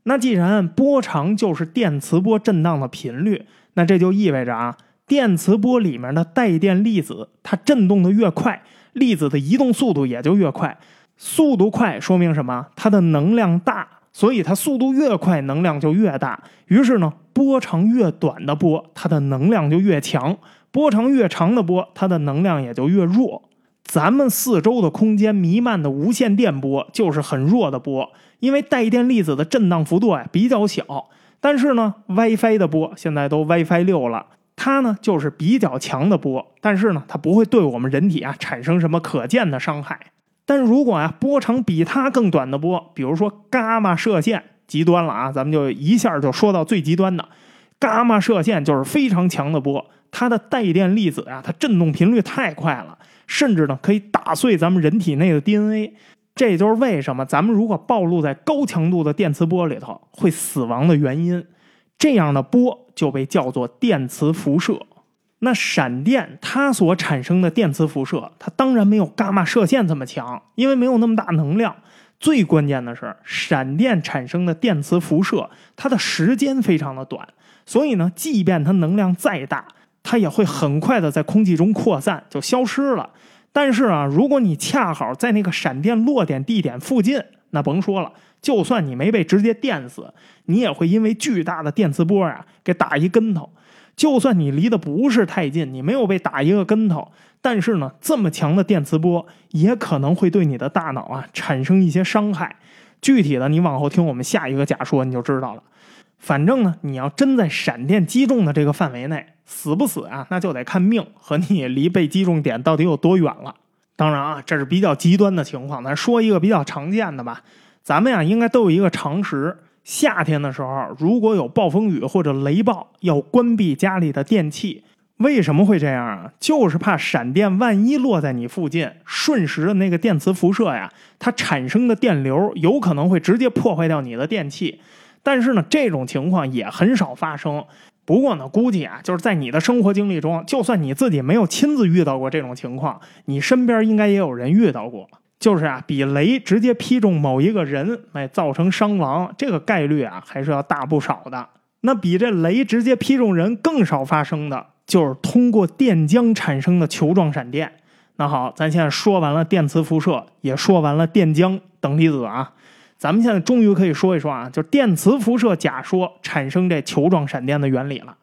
那既然波长就是电磁波震荡的频率，那这就意味着啊。电磁波里面的带电粒子，它振动的越快，粒子的移动速度也就越快。速度快说明什么？它的能量大，所以它速度越快，能量就越大。于是呢，波长越短的波，它的能量就越强；波长越长的波，它的能量也就越弱。咱们四周的空间弥漫的无线电波就是很弱的波，因为带电粒子的振荡幅度呀比较小。但是呢，WiFi 的波现在都 WiFi 六了。它呢就是比较强的波，但是呢它不会对我们人体啊产生什么可见的伤害。但如果啊波长比它更短的波，比如说伽马射线，极端了啊，咱们就一下就说到最极端的，伽马射线就是非常强的波，它的带电粒子啊，它振动频率太快了，甚至呢可以打碎咱们人体内的 DNA。这就是为什么咱们如果暴露在高强度的电磁波里头会死亡的原因。这样的波就被叫做电磁辐射。那闪电它所产生的电磁辐射，它当然没有伽马射线这么强，因为没有那么大能量。最关键的是，闪电产生的电磁辐射，它的时间非常的短，所以呢，即便它能量再大，它也会很快的在空气中扩散，就消失了。但是啊，如果你恰好在那个闪电落点地点附近，那甭说了。就算你没被直接电死，你也会因为巨大的电磁波啊给打一跟头。就算你离得不是太近，你没有被打一个跟头，但是呢，这么强的电磁波也可能会对你的大脑啊产生一些伤害。具体的，你往后听我们下一个假说你就知道了。反正呢，你要真在闪电击中的这个范围内，死不死啊，那就得看命和你离被击中点到底有多远了。当然啊，这是比较极端的情况，咱说一个比较常见的吧。咱们呀，应该都有一个常识：夏天的时候，如果有暴风雨或者雷暴，要关闭家里的电器，为什么会这样啊？就是怕闪电万一落在你附近，瞬时的那个电磁辐射呀，它产生的电流有可能会直接破坏掉你的电器。但是呢，这种情况也很少发生。不过呢，估计啊，就是在你的生活经历中，就算你自己没有亲自遇到过这种情况，你身边应该也有人遇到过。就是啊，比雷直接劈中某一个人，哎，造成伤亡，这个概率啊，还是要大不少的。那比这雷直接劈中人更少发生的。就是通过电浆产生的球状闪电。那好，咱现在说完了电磁辐射，也说完了电浆等离子啊，咱们现在终于可以说一说啊，就是电磁辐射假说产生这球状闪电的原理了。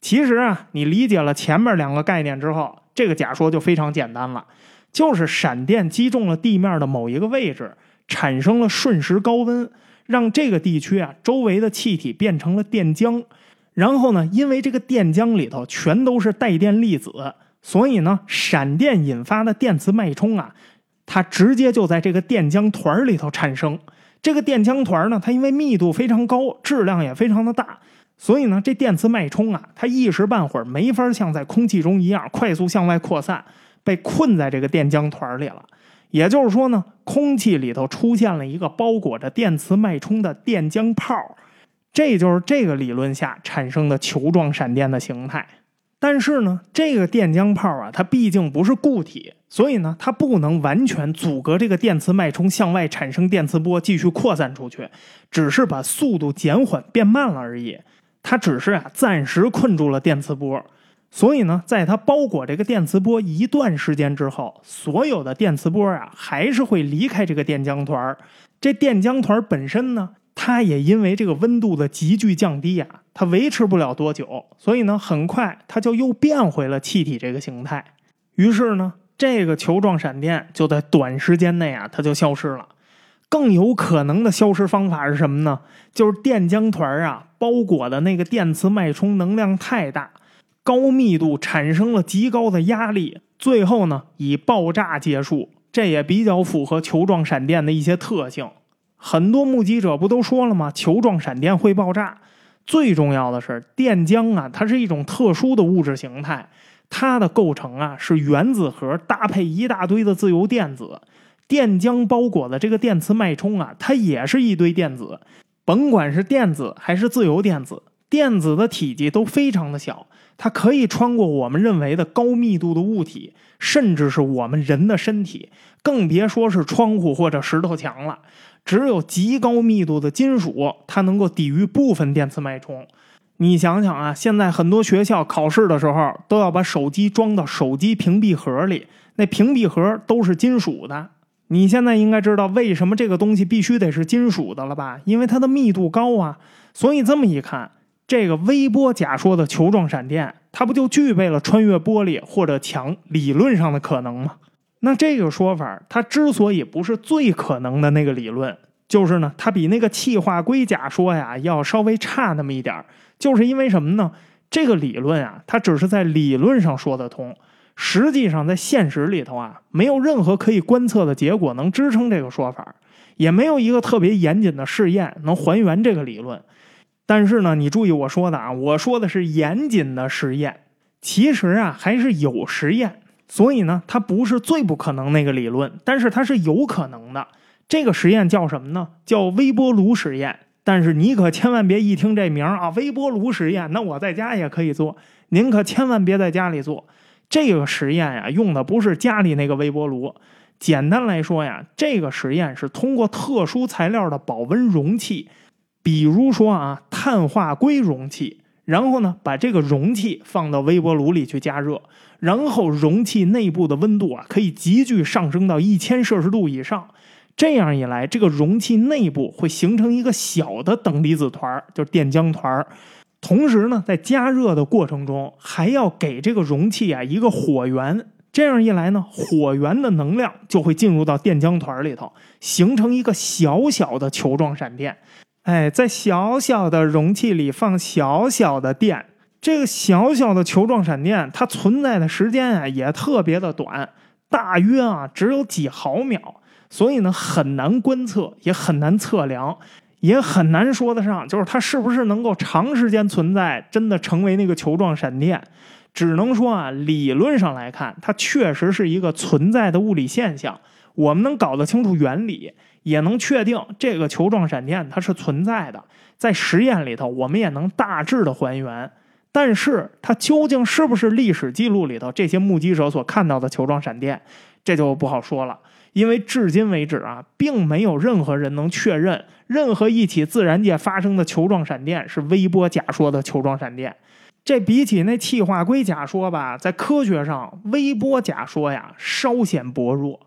其实啊，你理解了前面两个概念之后，这个假说就非常简单了，就是闪电击中了地面的某一个位置，产生了瞬时高温，让这个地区啊周围的气体变成了电浆。然后呢，因为这个电浆里头全都是带电粒子，所以呢，闪电引发的电磁脉冲啊，它直接就在这个电浆团里头产生。这个电浆团呢，它因为密度非常高，质量也非常的大，所以呢，这电磁脉冲啊，它一时半会儿没法像在空气中一样快速向外扩散，被困在这个电浆团里了。也就是说呢，空气里头出现了一个包裹着电磁脉冲的电浆泡。这就是这个理论下产生的球状闪电的形态，但是呢，这个电浆泡啊，它毕竟不是固体，所以呢，它不能完全阻隔这个电磁脉冲向外产生电磁波继续扩散出去，只是把速度减缓变慢了而已。它只是啊，暂时困住了电磁波，所以呢，在它包裹这个电磁波一段时间之后，所有的电磁波啊，还是会离开这个电浆团儿这电浆团本身呢？它也因为这个温度的急剧降低啊，它维持不了多久，所以呢，很快它就又变回了气体这个形态。于是呢，这个球状闪电就在短时间内啊，它就消失了。更有可能的消失方法是什么呢？就是电浆团啊包裹的那个电磁脉冲能量太大，高密度产生了极高的压力，最后呢以爆炸结束。这也比较符合球状闪电的一些特性。很多目击者不都说了吗？球状闪电会爆炸。最重要的是，电浆啊，它是一种特殊的物质形态，它的构成啊是原子核搭配一大堆的自由电子。电浆包裹的这个电磁脉冲啊，它也是一堆电子。甭管是电子还是自由电子，电子的体积都非常的小，它可以穿过我们认为的高密度的物体，甚至是我们人的身体，更别说是窗户或者石头墙了。只有极高密度的金属，它能够抵御部分电磁脉冲。你想想啊，现在很多学校考试的时候都要把手机装到手机屏蔽盒里，那屏蔽盒都是金属的。你现在应该知道为什么这个东西必须得是金属的了吧？因为它的密度高啊。所以这么一看，这个微波假说的球状闪电，它不就具备了穿越玻璃或者墙理论上的可能吗？那这个说法，它之所以不是最可能的那个理论，就是呢，它比那个气化硅假说呀要稍微差那么一点就是因为什么呢？这个理论啊，它只是在理论上说得通，实际上在现实里头啊，没有任何可以观测的结果能支撑这个说法，也没有一个特别严谨的试验能还原这个理论。但是呢，你注意我说的啊，我说的是严谨的实验，其实啊还是有实验。所以呢，它不是最不可能那个理论，但是它是有可能的。这个实验叫什么呢？叫微波炉实验。但是你可千万别一听这名啊，微波炉实验，那我在家也可以做。您可千万别在家里做这个实验呀，用的不是家里那个微波炉。简单来说呀，这个实验是通过特殊材料的保温容器，比如说啊，碳化硅容器。然后呢，把这个容器放到微波炉里去加热，然后容器内部的温度啊可以急剧上升到一千摄氏度以上。这样一来，这个容器内部会形成一个小的等离子团儿，就是电浆团儿。同时呢，在加热的过程中，还要给这个容器啊一个火源。这样一来呢，火源的能量就会进入到电浆团里头，形成一个小小的球状闪电。哎，在小小的容器里放小小的电，这个小小的球状闪电，它存在的时间啊也特别的短，大约啊只有几毫秒，所以呢很难观测，也很难测量，也很难说得上，就是它是不是能够长时间存在，真的成为那个球状闪电。只能说啊，理论上来看，它确实是一个存在的物理现象。我们能搞得清楚原理，也能确定这个球状闪电它是存在的，在实验里头我们也能大致的还原。但是它究竟是不是历史记录里头这些目击者所看到的球状闪电，这就不好说了。因为至今为止啊，并没有任何人能确认任何一起自然界发生的球状闪电是微波假说的球状闪电。这比起那气化硅假说吧，在科学上，微波假说呀稍显薄弱。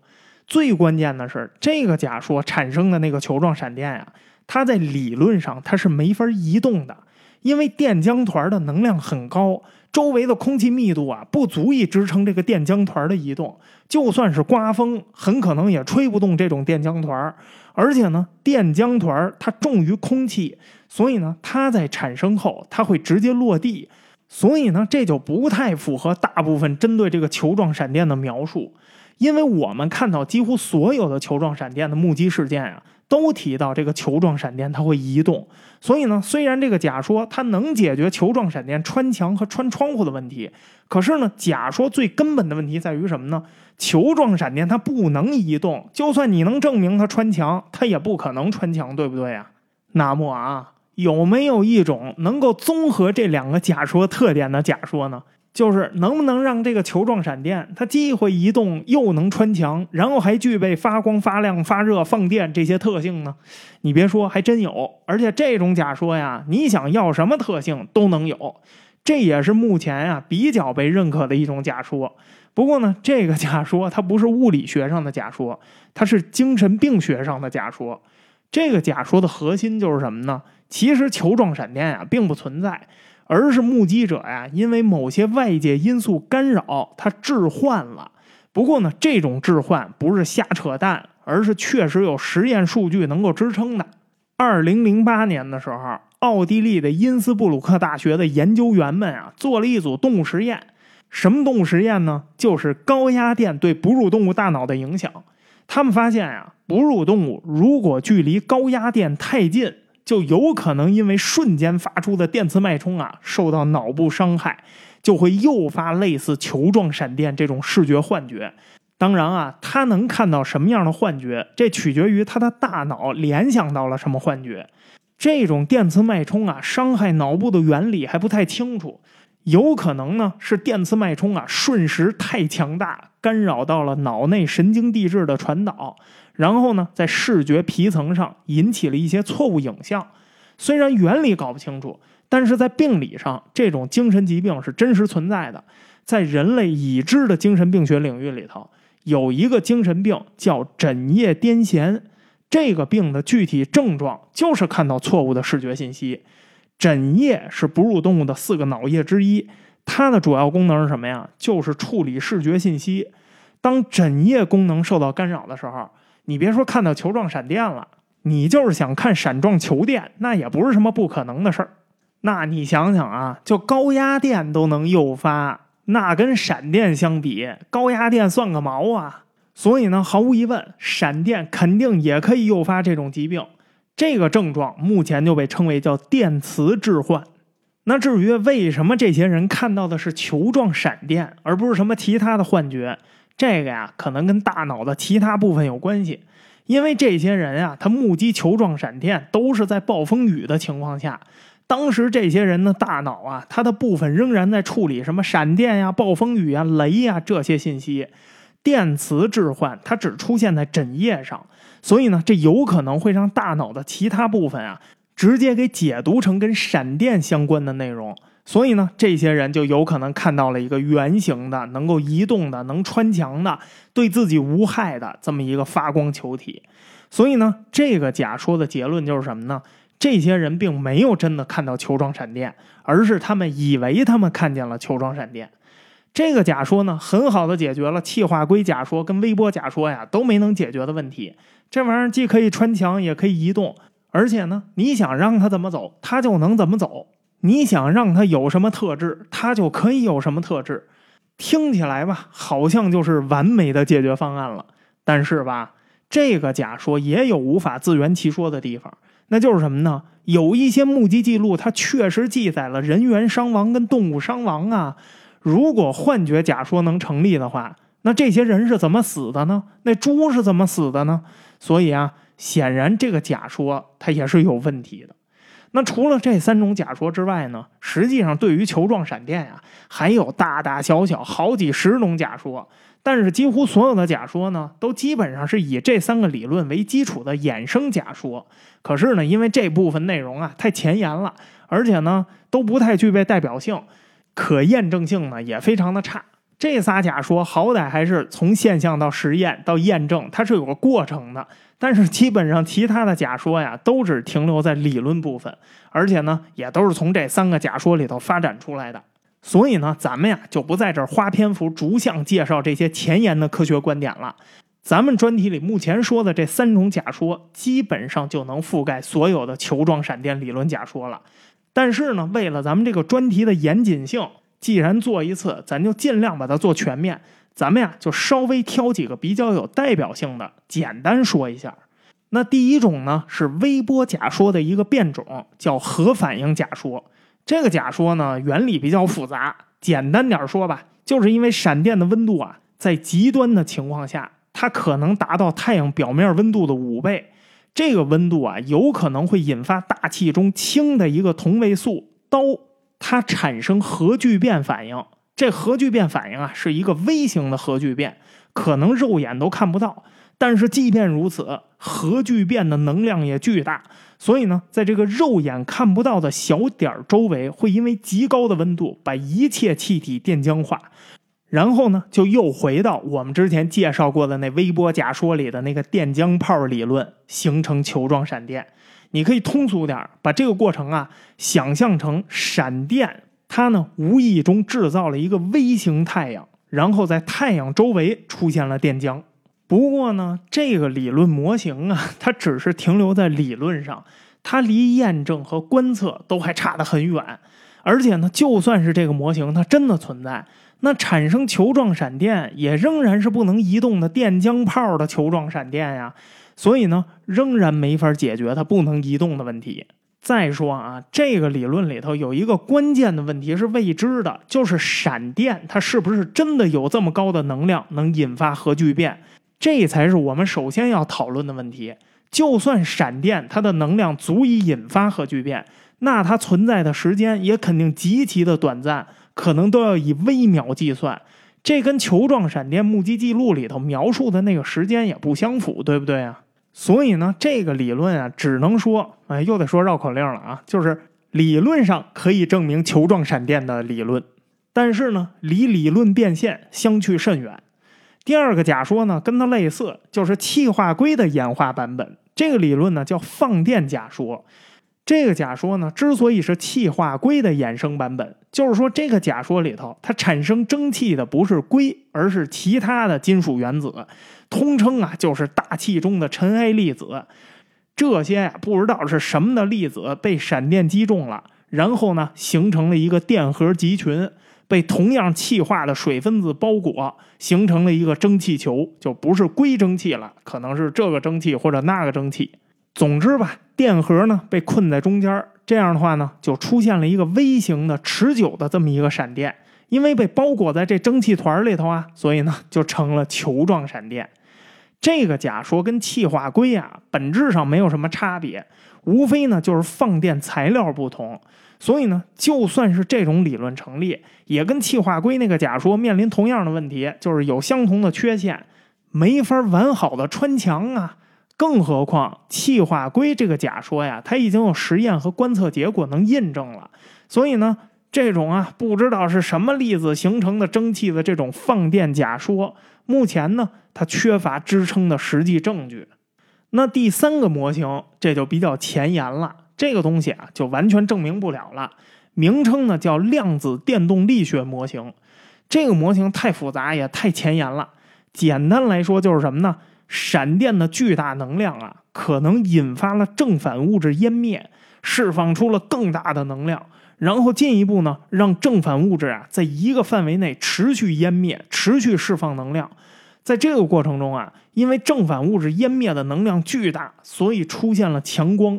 最关键的是，这个假说产生的那个球状闪电呀，它在理论上它是没法移动的，因为电浆团的能量很高，周围的空气密度啊不足以支撑这个电浆团的移动，就算是刮风，很可能也吹不动这种电浆团。而且呢，电浆团它重于空气，所以呢，它在产生后它会直接落地，所以呢，这就不太符合大部分针对这个球状闪电的描述。因为我们看到几乎所有的球状闪电的目击事件啊，都提到这个球状闪电它会移动。所以呢，虽然这个假说它能解决球状闪电穿墙和穿窗户的问题，可是呢，假说最根本的问题在于什么呢？球状闪电它不能移动，就算你能证明它穿墙，它也不可能穿墙，对不对呀？那么啊，有没有一种能够综合这两个假说特点的假说呢？就是能不能让这个球状闪电，它既会移动又能穿墙，然后还具备发光、发亮、发热、放电这些特性呢？你别说，还真有。而且这种假说呀，你想要什么特性都能有。这也是目前呀比较被认可的一种假说。不过呢，这个假说它不是物理学上的假说，它是精神病学上的假说。这个假说的核心就是什么呢？其实球状闪电啊并不存在。而是目击者呀，因为某些外界因素干扰，他置换了。不过呢，这种置换不是瞎扯淡，而是确实有实验数据能够支撑的。二零零八年的时候，奥地利的因斯布鲁克大学的研究员们啊，做了一组动物实验。什么动物实验呢？就是高压电对哺乳动物大脑的影响。他们发现呀，哺乳动物如果距离高压电太近。就有可能因为瞬间发出的电磁脉冲啊，受到脑部伤害，就会诱发类似球状闪电这种视觉幻觉。当然啊，他能看到什么样的幻觉，这取决于他的大脑联想到了什么幻觉。这种电磁脉冲啊，伤害脑部的原理还不太清楚，有可能呢是电磁脉冲啊瞬时太强大，干扰到了脑内神经递质的传导。然后呢，在视觉皮层上引起了一些错误影像。虽然原理搞不清楚，但是在病理上，这种精神疾病是真实存在的。在人类已知的精神病学领域里头，有一个精神病叫枕叶癫痫。这个病的具体症状就是看到错误的视觉信息。枕叶是哺乳动物的四个脑叶之一，它的主要功能是什么呀？就是处理视觉信息。当枕叶功能受到干扰的时候，你别说看到球状闪电了，你就是想看闪状球电，那也不是什么不可能的事儿。那你想想啊，就高压电都能诱发，那跟闪电相比，高压电算个毛啊！所以呢，毫无疑问，闪电肯定也可以诱发这种疾病。这个症状目前就被称为叫电磁置换。那至于为什么这些人看到的是球状闪电，而不是什么其他的幻觉？这个呀，可能跟大脑的其他部分有关系，因为这些人啊，他目击球状闪电都是在暴风雨的情况下，当时这些人的大脑啊，他的部分仍然在处理什么闪电呀、暴风雨啊、雷呀这些信息，电磁置换它只出现在枕叶上，所以呢，这有可能会让大脑的其他部分啊，直接给解读成跟闪电相关的内容。所以呢，这些人就有可能看到了一个圆形的、能够移动的、能穿墙的、对自己无害的这么一个发光球体。所以呢，这个假说的结论就是什么呢？这些人并没有真的看到球状闪电，而是他们以为他们看见了球状闪电。这个假说呢，很好的解决了气化硅假说跟微波假说呀都没能解决的问题。这玩意儿既可以穿墙，也可以移动，而且呢，你想让它怎么走，它就能怎么走。你想让它有什么特质，它就可以有什么特质。听起来吧，好像就是完美的解决方案了。但是吧，这个假说也有无法自圆其说的地方。那就是什么呢？有一些目击记录，它确实记载了人员伤亡跟动物伤亡啊。如果幻觉假说能成立的话，那这些人是怎么死的呢？那猪是怎么死的呢？所以啊，显然这个假说它也是有问题的。那除了这三种假说之外呢，实际上对于球状闪电呀，还有大大小小好几十种假说。但是几乎所有的假说呢，都基本上是以这三个理论为基础的衍生假说。可是呢，因为这部分内容啊太前沿了，而且呢都不太具备代表性，可验证性呢也非常的差。这仨假说好歹还是从现象到实验到验证，它是有个过程的。但是基本上其他的假说呀，都只停留在理论部分，而且呢，也都是从这三个假说里头发展出来的。所以呢，咱们呀就不在这儿花篇幅逐项介绍这些前沿的科学观点了。咱们专题里目前说的这三种假说，基本上就能覆盖所有的球状闪电理论假说了。但是呢，为了咱们这个专题的严谨性，既然做一次，咱就尽量把它做全面。咱们呀就稍微挑几个比较有代表性的，简单说一下。那第一种呢是微波假说的一个变种，叫核反应假说。这个假说呢，原理比较复杂。简单点说吧，就是因为闪电的温度啊，在极端的情况下，它可能达到太阳表面温度的五倍。这个温度啊，有可能会引发大气中氢的一个同位素氘，它产生核聚变反应。这核聚变反应啊，是一个微型的核聚变，可能肉眼都看不到。但是即便如此，核聚变的能量也巨大。所以呢，在这个肉眼看不到的小点周围，会因为极高的温度把一切气体电浆化，然后呢，就又回到我们之前介绍过的那微波假说里的那个电浆泡理论，形成球状闪电。你可以通俗点把这个过程啊想象成闪电，它呢无意中制造了一个微型太阳，然后在太阳周围出现了电浆。不过呢，这个理论模型啊，它只是停留在理论上，它离验证和观测都还差得很远。而且呢，就算是这个模型它真的存在，那产生球状闪电也仍然是不能移动的电浆泡的球状闪电呀。所以呢，仍然没法解决它不能移动的问题。再说啊，这个理论里头有一个关键的问题是未知的，就是闪电它是不是真的有这么高的能量能引发核聚变？这才是我们首先要讨论的问题。就算闪电它的能量足以引发核聚变，那它存在的时间也肯定极其的短暂，可能都要以微秒计算。这跟球状闪电目击记录里头描述的那个时间也不相符，对不对啊？所以呢，这个理论啊，只能说，哎，又得说绕口令了啊，就是理论上可以证明球状闪电的理论，但是呢，离理论变现相去甚远。第二个假说呢，跟它类似，就是气化硅的演化版本。这个理论呢叫放电假说。这个假说呢，之所以是气化硅的衍生版本，就是说这个假说里头，它产生蒸汽的不是硅，而是其他的金属原子，通称啊就是大气中的尘埃粒子。这些啊不知道是什么的粒子被闪电击中了，然后呢形成了一个电荷集群。被同样气化的水分子包裹，形成了一个蒸汽球，就不是硅蒸汽了，可能是这个蒸汽或者那个蒸汽。总之吧，电荷呢被困在中间，这样的话呢，就出现了一个微型的、持久的这么一个闪电。因为被包裹在这蒸汽团里头啊，所以呢就成了球状闪电。这个假说跟气化硅啊本质上没有什么差别，无非呢就是放电材料不同。所以呢，就算是这种理论成立，也跟气化硅那个假说面临同样的问题，就是有相同的缺陷，没法完好的穿墙啊。更何况气化硅这个假说呀，它已经有实验和观测结果能印证了。所以呢，这种啊不知道是什么粒子形成的蒸汽的这种放电假说，目前呢它缺乏支撑的实际证据。那第三个模型，这就比较前沿了。这个东西啊，就完全证明不了了。名称呢叫量子电动力学模型。这个模型太复杂也太前沿了。简单来说就是什么呢？闪电的巨大能量啊，可能引发了正反物质湮灭，释放出了更大的能量，然后进一步呢，让正反物质啊，在一个范围内持续湮灭，持续释放能量。在这个过程中啊，因为正反物质湮灭的能量巨大，所以出现了强光。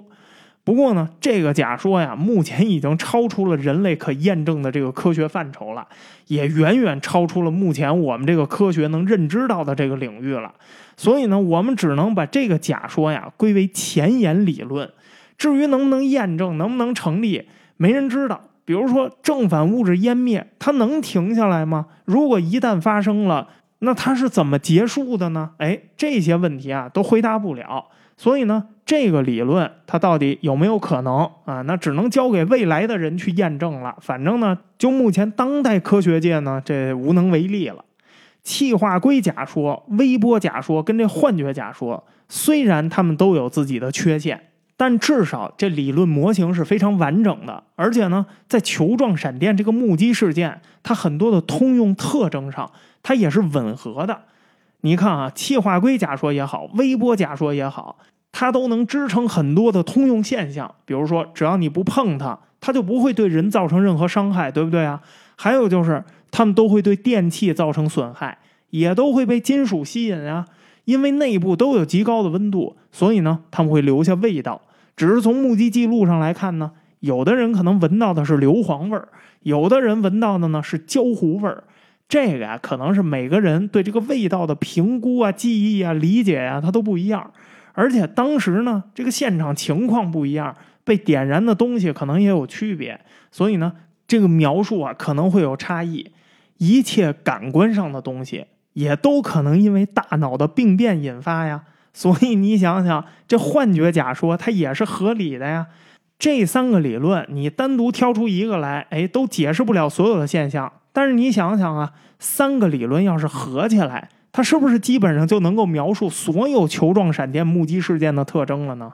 不过呢，这个假说呀，目前已经超出了人类可验证的这个科学范畴了，也远远超出了目前我们这个科学能认知到的这个领域了。所以呢，我们只能把这个假说呀归为前沿理论。至于能不能验证，能不能成立，没人知道。比如说正反物质湮灭，它能停下来吗？如果一旦发生了，那它是怎么结束的呢？哎，这些问题啊都回答不了。所以呢，这个理论它到底有没有可能啊？那只能交给未来的人去验证了。反正呢，就目前当代科学界呢，这无能为力了。气化硅假说、微波假说跟这幻觉假说，虽然他们都有自己的缺陷，但至少这理论模型是非常完整的。而且呢，在球状闪电这个目击事件，它很多的通用特征上，它也是吻合的。你看啊，气化硅假说也好，微波假说也好，它都能支撑很多的通用现象。比如说，只要你不碰它，它就不会对人造成任何伤害，对不对啊？还有就是，它们都会对电器造成损害，也都会被金属吸引啊。因为内部都有极高的温度，所以呢，它们会留下味道。只是从目击记录上来看呢，有的人可能闻到的是硫磺味儿，有的人闻到的呢是焦糊味儿。这个呀，可能是每个人对这个味道的评估啊、记忆啊、理解啊，它都不一样。而且当时呢，这个现场情况不一样，被点燃的东西可能也有区别，所以呢，这个描述啊可能会有差异。一切感官上的东西也都可能因为大脑的病变引发呀。所以你想想，这幻觉假说它也是合理的呀。这三个理论你单独挑出一个来，哎，都解释不了所有的现象。但是你想想啊，三个理论要是合起来，它是不是基本上就能够描述所有球状闪电目击事件的特征了呢？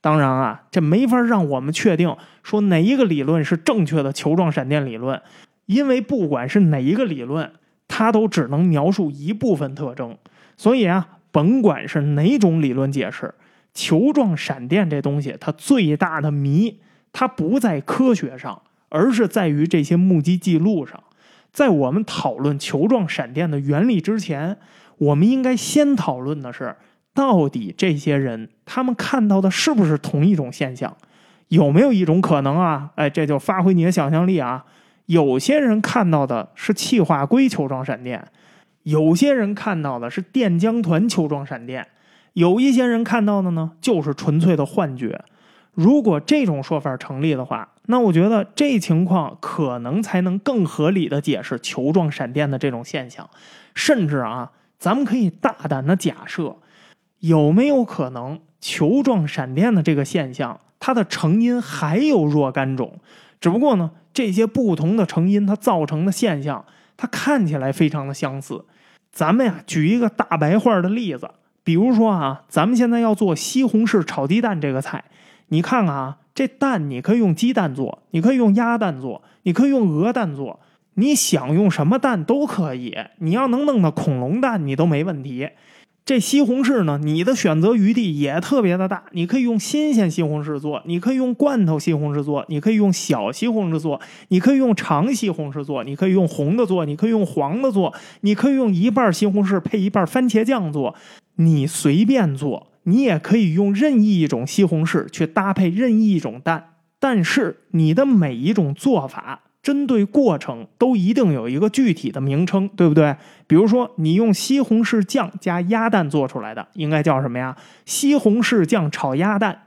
当然啊，这没法让我们确定说哪一个理论是正确的球状闪电理论，因为不管是哪一个理论，它都只能描述一部分特征。所以啊，甭管是哪种理论解释，球状闪电这东西，它最大的谜，它不在科学上，而是在于这些目击记录上。在我们讨论球状闪电的原理之前，我们应该先讨论的是，到底这些人他们看到的是不是同一种现象？有没有一种可能啊？哎，这就发挥你的想象力啊！有些人看到的是气化硅球状闪电，有些人看到的是电浆团球状闪电，有一些人看到的呢，就是纯粹的幻觉。如果这种说法成立的话，那我觉得这情况可能才能更合理的解释球状闪电的这种现象。甚至啊，咱们可以大胆的假设，有没有可能球状闪电的这个现象，它的成因还有若干种？只不过呢，这些不同的成因它造成的现象，它看起来非常的相似。咱们呀，举一个大白话的例子，比如说啊，咱们现在要做西红柿炒鸡蛋这个菜。你看看啊，这蛋你可以用鸡蛋做，你可以用鸭蛋做，你可以用鹅蛋做，你想用什么蛋都可以。你要能弄到恐龙蛋，你都没问题。这西红柿呢，你的选择余地也特别的大，你可以用新鲜西红柿做，你可以用罐头西红柿做，你可以用小西红柿做，你可以用长西红柿做，你可以用红的做，你可以用黄的做，你可以用一半西红柿配一半番茄酱做，你随便做。你也可以用任意一种西红柿去搭配任意一种蛋，但是你的每一种做法针对过程都一定有一个具体的名称，对不对？比如说，你用西红柿酱加鸭蛋做出来的，应该叫什么呀？西红柿酱炒鸭蛋。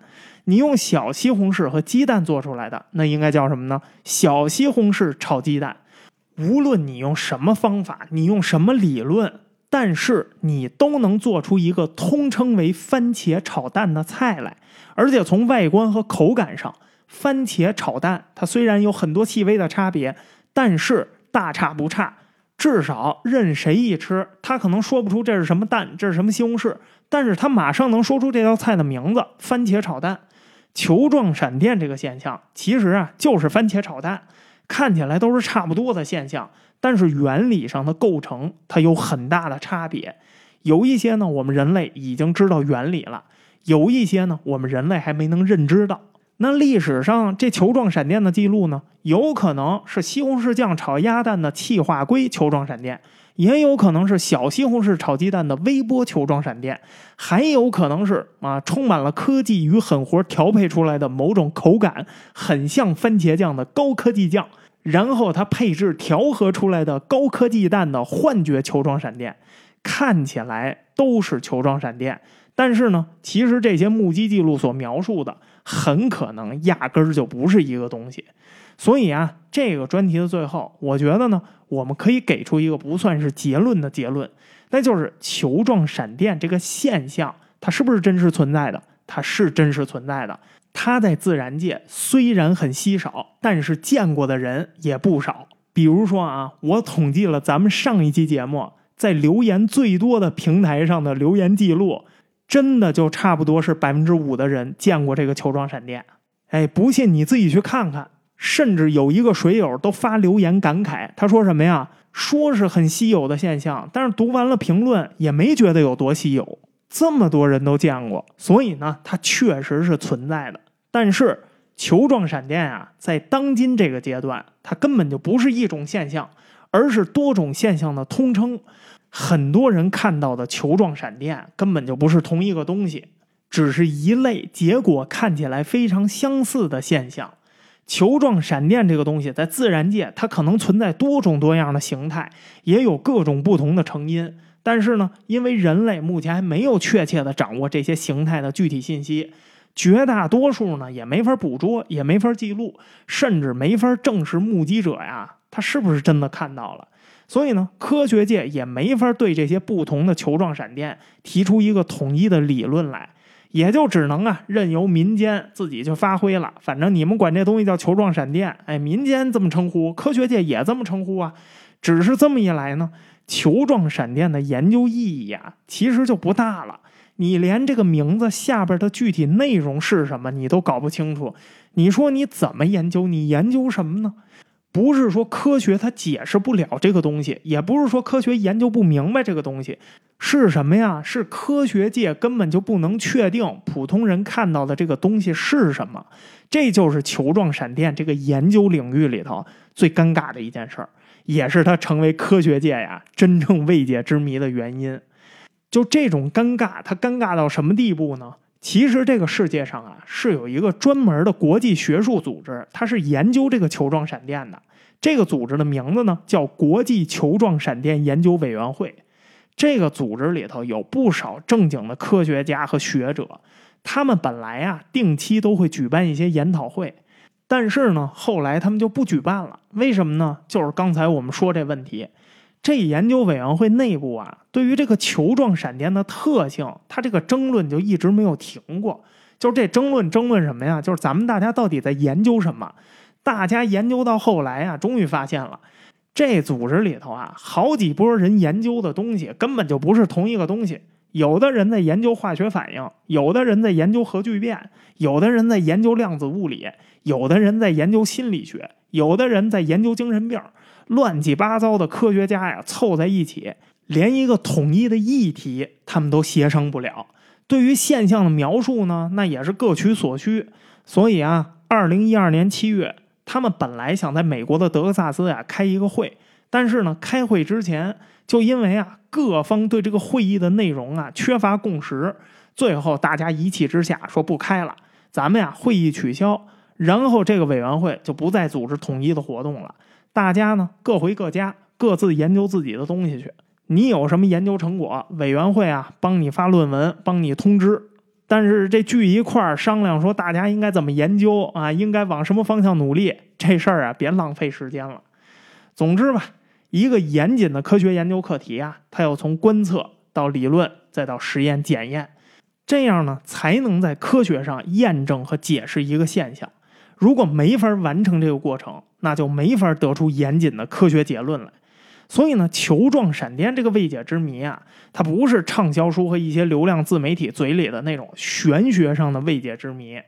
你用小西红柿和鸡蛋做出来的，那应该叫什么呢？小西红柿炒鸡蛋。无论你用什么方法，你用什么理论。但是你都能做出一个通称为番茄炒蛋的菜来，而且从外观和口感上，番茄炒蛋它虽然有很多细微的差别，但是大差不差。至少任谁一吃，他可能说不出这是什么蛋，这是什么西红柿，但是他马上能说出这道菜的名字——番茄炒蛋。球状闪电这个现象，其实啊就是番茄炒蛋，看起来都是差不多的现象。但是原理上的构成，它有很大的差别。有一些呢，我们人类已经知道原理了；有一些呢，我们人类还没能认知到。那历史上这球状闪电的记录呢，有可能是西红柿酱炒鸭蛋的气化硅球状闪电，也有可能是小西红柿炒鸡蛋的微波球状闪电，还有可能是啊充满了科技与狠活调配出来的某种口感很像番茄酱的高科技酱，然后它配置调和出来的高科技蛋的幻觉球状闪电，看起来都是球状闪电，但是呢，其实这些目击记录所描述的很可能压根儿就不是一个东西。所以啊，这个专题的最后，我觉得呢，我们可以给出一个不算是结论的结论，那就是球状闪电这个现象，它是不是真实存在的？它是真实存在的。它在自然界虽然很稀少，但是见过的人也不少。比如说啊，我统计了咱们上一期节目在留言最多的平台上的留言记录，真的就差不多是百分之五的人见过这个球状闪电。哎，不信你自己去看看。甚至有一个水友都发留言感慨，他说什么呀？说是很稀有的现象，但是读完了评论也没觉得有多稀有。这么多人都见过，所以呢，它确实是存在的。但是球状闪电啊，在当今这个阶段，它根本就不是一种现象，而是多种现象的通称。很多人看到的球状闪电根本就不是同一个东西，只是一类结果看起来非常相似的现象。球状闪电这个东西，在自然界它可能存在多种多样的形态，也有各种不同的成因。但是呢，因为人类目前还没有确切的掌握这些形态的具体信息，绝大多数呢也没法捕捉，也没法记录，甚至没法证实目击者呀他是不是真的看到了。所以呢，科学界也没法对这些不同的球状闪电提出一个统一的理论来。也就只能啊，任由民间自己去发挥了。反正你们管这东西叫球状闪电，哎，民间这么称呼，科学界也这么称呼啊。只是这么一来呢，球状闪电的研究意义啊，其实就不大了。你连这个名字下边的具体内容是什么，你都搞不清楚。你说你怎么研究？你研究什么呢？不是说科学它解释不了这个东西，也不是说科学研究不明白这个东西，是什么呀？是科学界根本就不能确定普通人看到的这个东西是什么。这就是球状闪电这个研究领域里头最尴尬的一件事儿，也是它成为科学界呀真正未解之谜的原因。就这种尴尬，它尴尬到什么地步呢？其实这个世界上啊，是有一个专门的国际学术组织，它是研究这个球状闪电的。这个组织的名字呢，叫国际球状闪电研究委员会。这个组织里头有不少正经的科学家和学者，他们本来啊，定期都会举办一些研讨会，但是呢，后来他们就不举办了。为什么呢？就是刚才我们说这问题。这研究委员会内部啊，对于这个球状闪电的特性，它这个争论就一直没有停过。就是这争论，争论什么呀？就是咱们大家到底在研究什么？大家研究到后来啊，终于发现了，这组织里头啊，好几波人研究的东西根本就不是同一个东西。有的人在研究化学反应，有的人在研究核聚变，有的人在研究量子物理，有的人在研究心理学，有的人在研究精神病。乱七八糟的科学家呀，凑在一起，连一个统一的议题他们都协商不了。对于现象的描述呢，那也是各取所需。所以啊，二零一二年七月。他们本来想在美国的德克萨斯呀开一个会，但是呢，开会之前就因为啊各方对这个会议的内容啊缺乏共识，最后大家一气之下说不开了，咱们呀会议取消，然后这个委员会就不再组织统一的活动了，大家呢各回各家，各自研究自己的东西去。你有什么研究成果，委员会啊帮你发论文，帮你通知。但是这聚一块儿商量说，大家应该怎么研究啊？应该往什么方向努力？这事儿啊，别浪费时间了。总之吧，一个严谨的科学研究课题啊，它要从观测到理论，再到实验检验，这样呢，才能在科学上验证和解释一个现象。如果没法完成这个过程，那就没法得出严谨的科学结论来。所以呢，球状闪电这个未解之谜啊，它不是畅销书和一些流量自媒体嘴里的那种玄学上的未解之谜。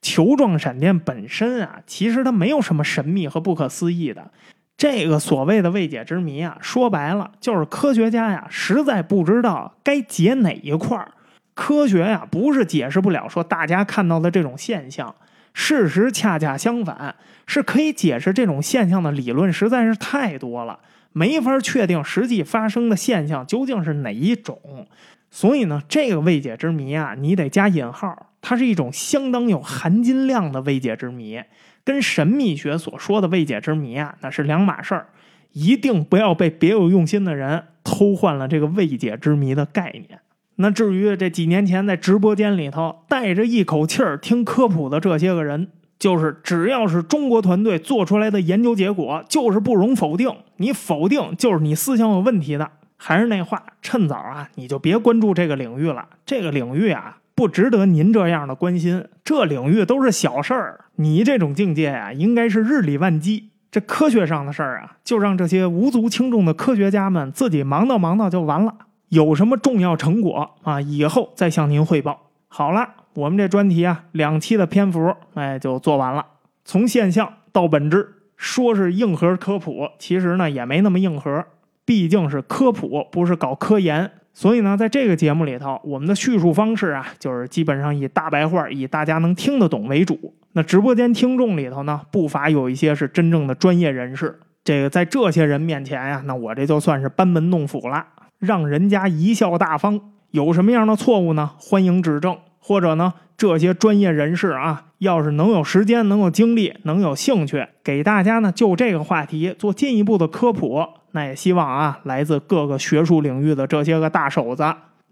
球状闪电本身啊，其实它没有什么神秘和不可思议的。这个所谓的未解之谜啊，说白了就是科学家呀实在不知道该解哪一块儿。科学呀不是解释不了说大家看到的这种现象，事实恰恰相反，是可以解释这种现象的理论实在是太多了，没法确定实际发生的现象究竟是哪一种。所以呢，这个未解之谜啊，你得加引号，它是一种相当有含金量的未解之谜，跟神秘学所说的未解之谜啊，那是两码事儿。一定不要被别有用心的人偷换了这个未解之谜的概念。那至于这几年前在直播间里头带着一口气儿听科普的这些个人，就是只要是中国团队做出来的研究结果，就是不容否定。你否定就是你思想有问题的。还是那话，趁早啊，你就别关注这个领域了。这个领域啊，不值得您这样的关心。这领域都是小事儿，你这种境界呀，应该是日理万机。这科学上的事儿啊，就让这些无足轻重的科学家们自己忙叨忙叨就完了。有什么重要成果啊，以后再向您汇报。好了，我们这专题啊，两期的篇幅，哎，就做完了。从现象到本质，说是硬核科普，其实呢也没那么硬核。毕竟是科普，不是搞科研，所以呢，在这个节目里头，我们的叙述方式啊，就是基本上以大白话，以大家能听得懂为主。那直播间听众里头呢，不乏有一些是真正的专业人士。这个在这些人面前呀，那我这就算是班门弄斧了，让人家贻笑大方。有什么样的错误呢？欢迎指正。或者呢，这些专业人士啊，要是能有时间、能有精力、能有兴趣，给大家呢就这个话题做进一步的科普，那也希望啊，来自各个学术领域的这些个大手子，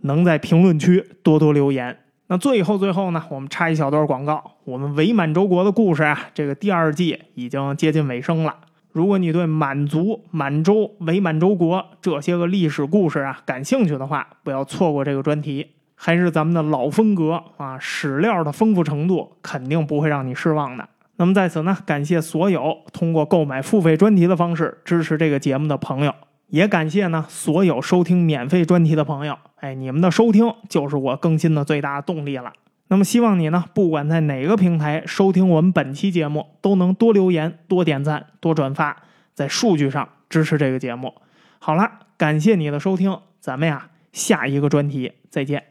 能在评论区多多留言。那最后最后呢，我们插一小段广告。我们伪满洲国的故事啊，这个第二季已经接近尾声了。如果你对满族、满洲、伪满洲国这些个历史故事啊感兴趣的话，不要错过这个专题。还是咱们的老风格啊，史料的丰富程度肯定不会让你失望的。那么在此呢，感谢所有通过购买付费专题的方式支持这个节目的朋友。也感谢呢所有收听免费专题的朋友，哎，你们的收听就是我更新的最大动力了。那么希望你呢，不管在哪个平台收听我们本期节目，都能多留言、多点赞、多转发，在数据上支持这个节目。好了，感谢你的收听，咱们呀下一个专题再见。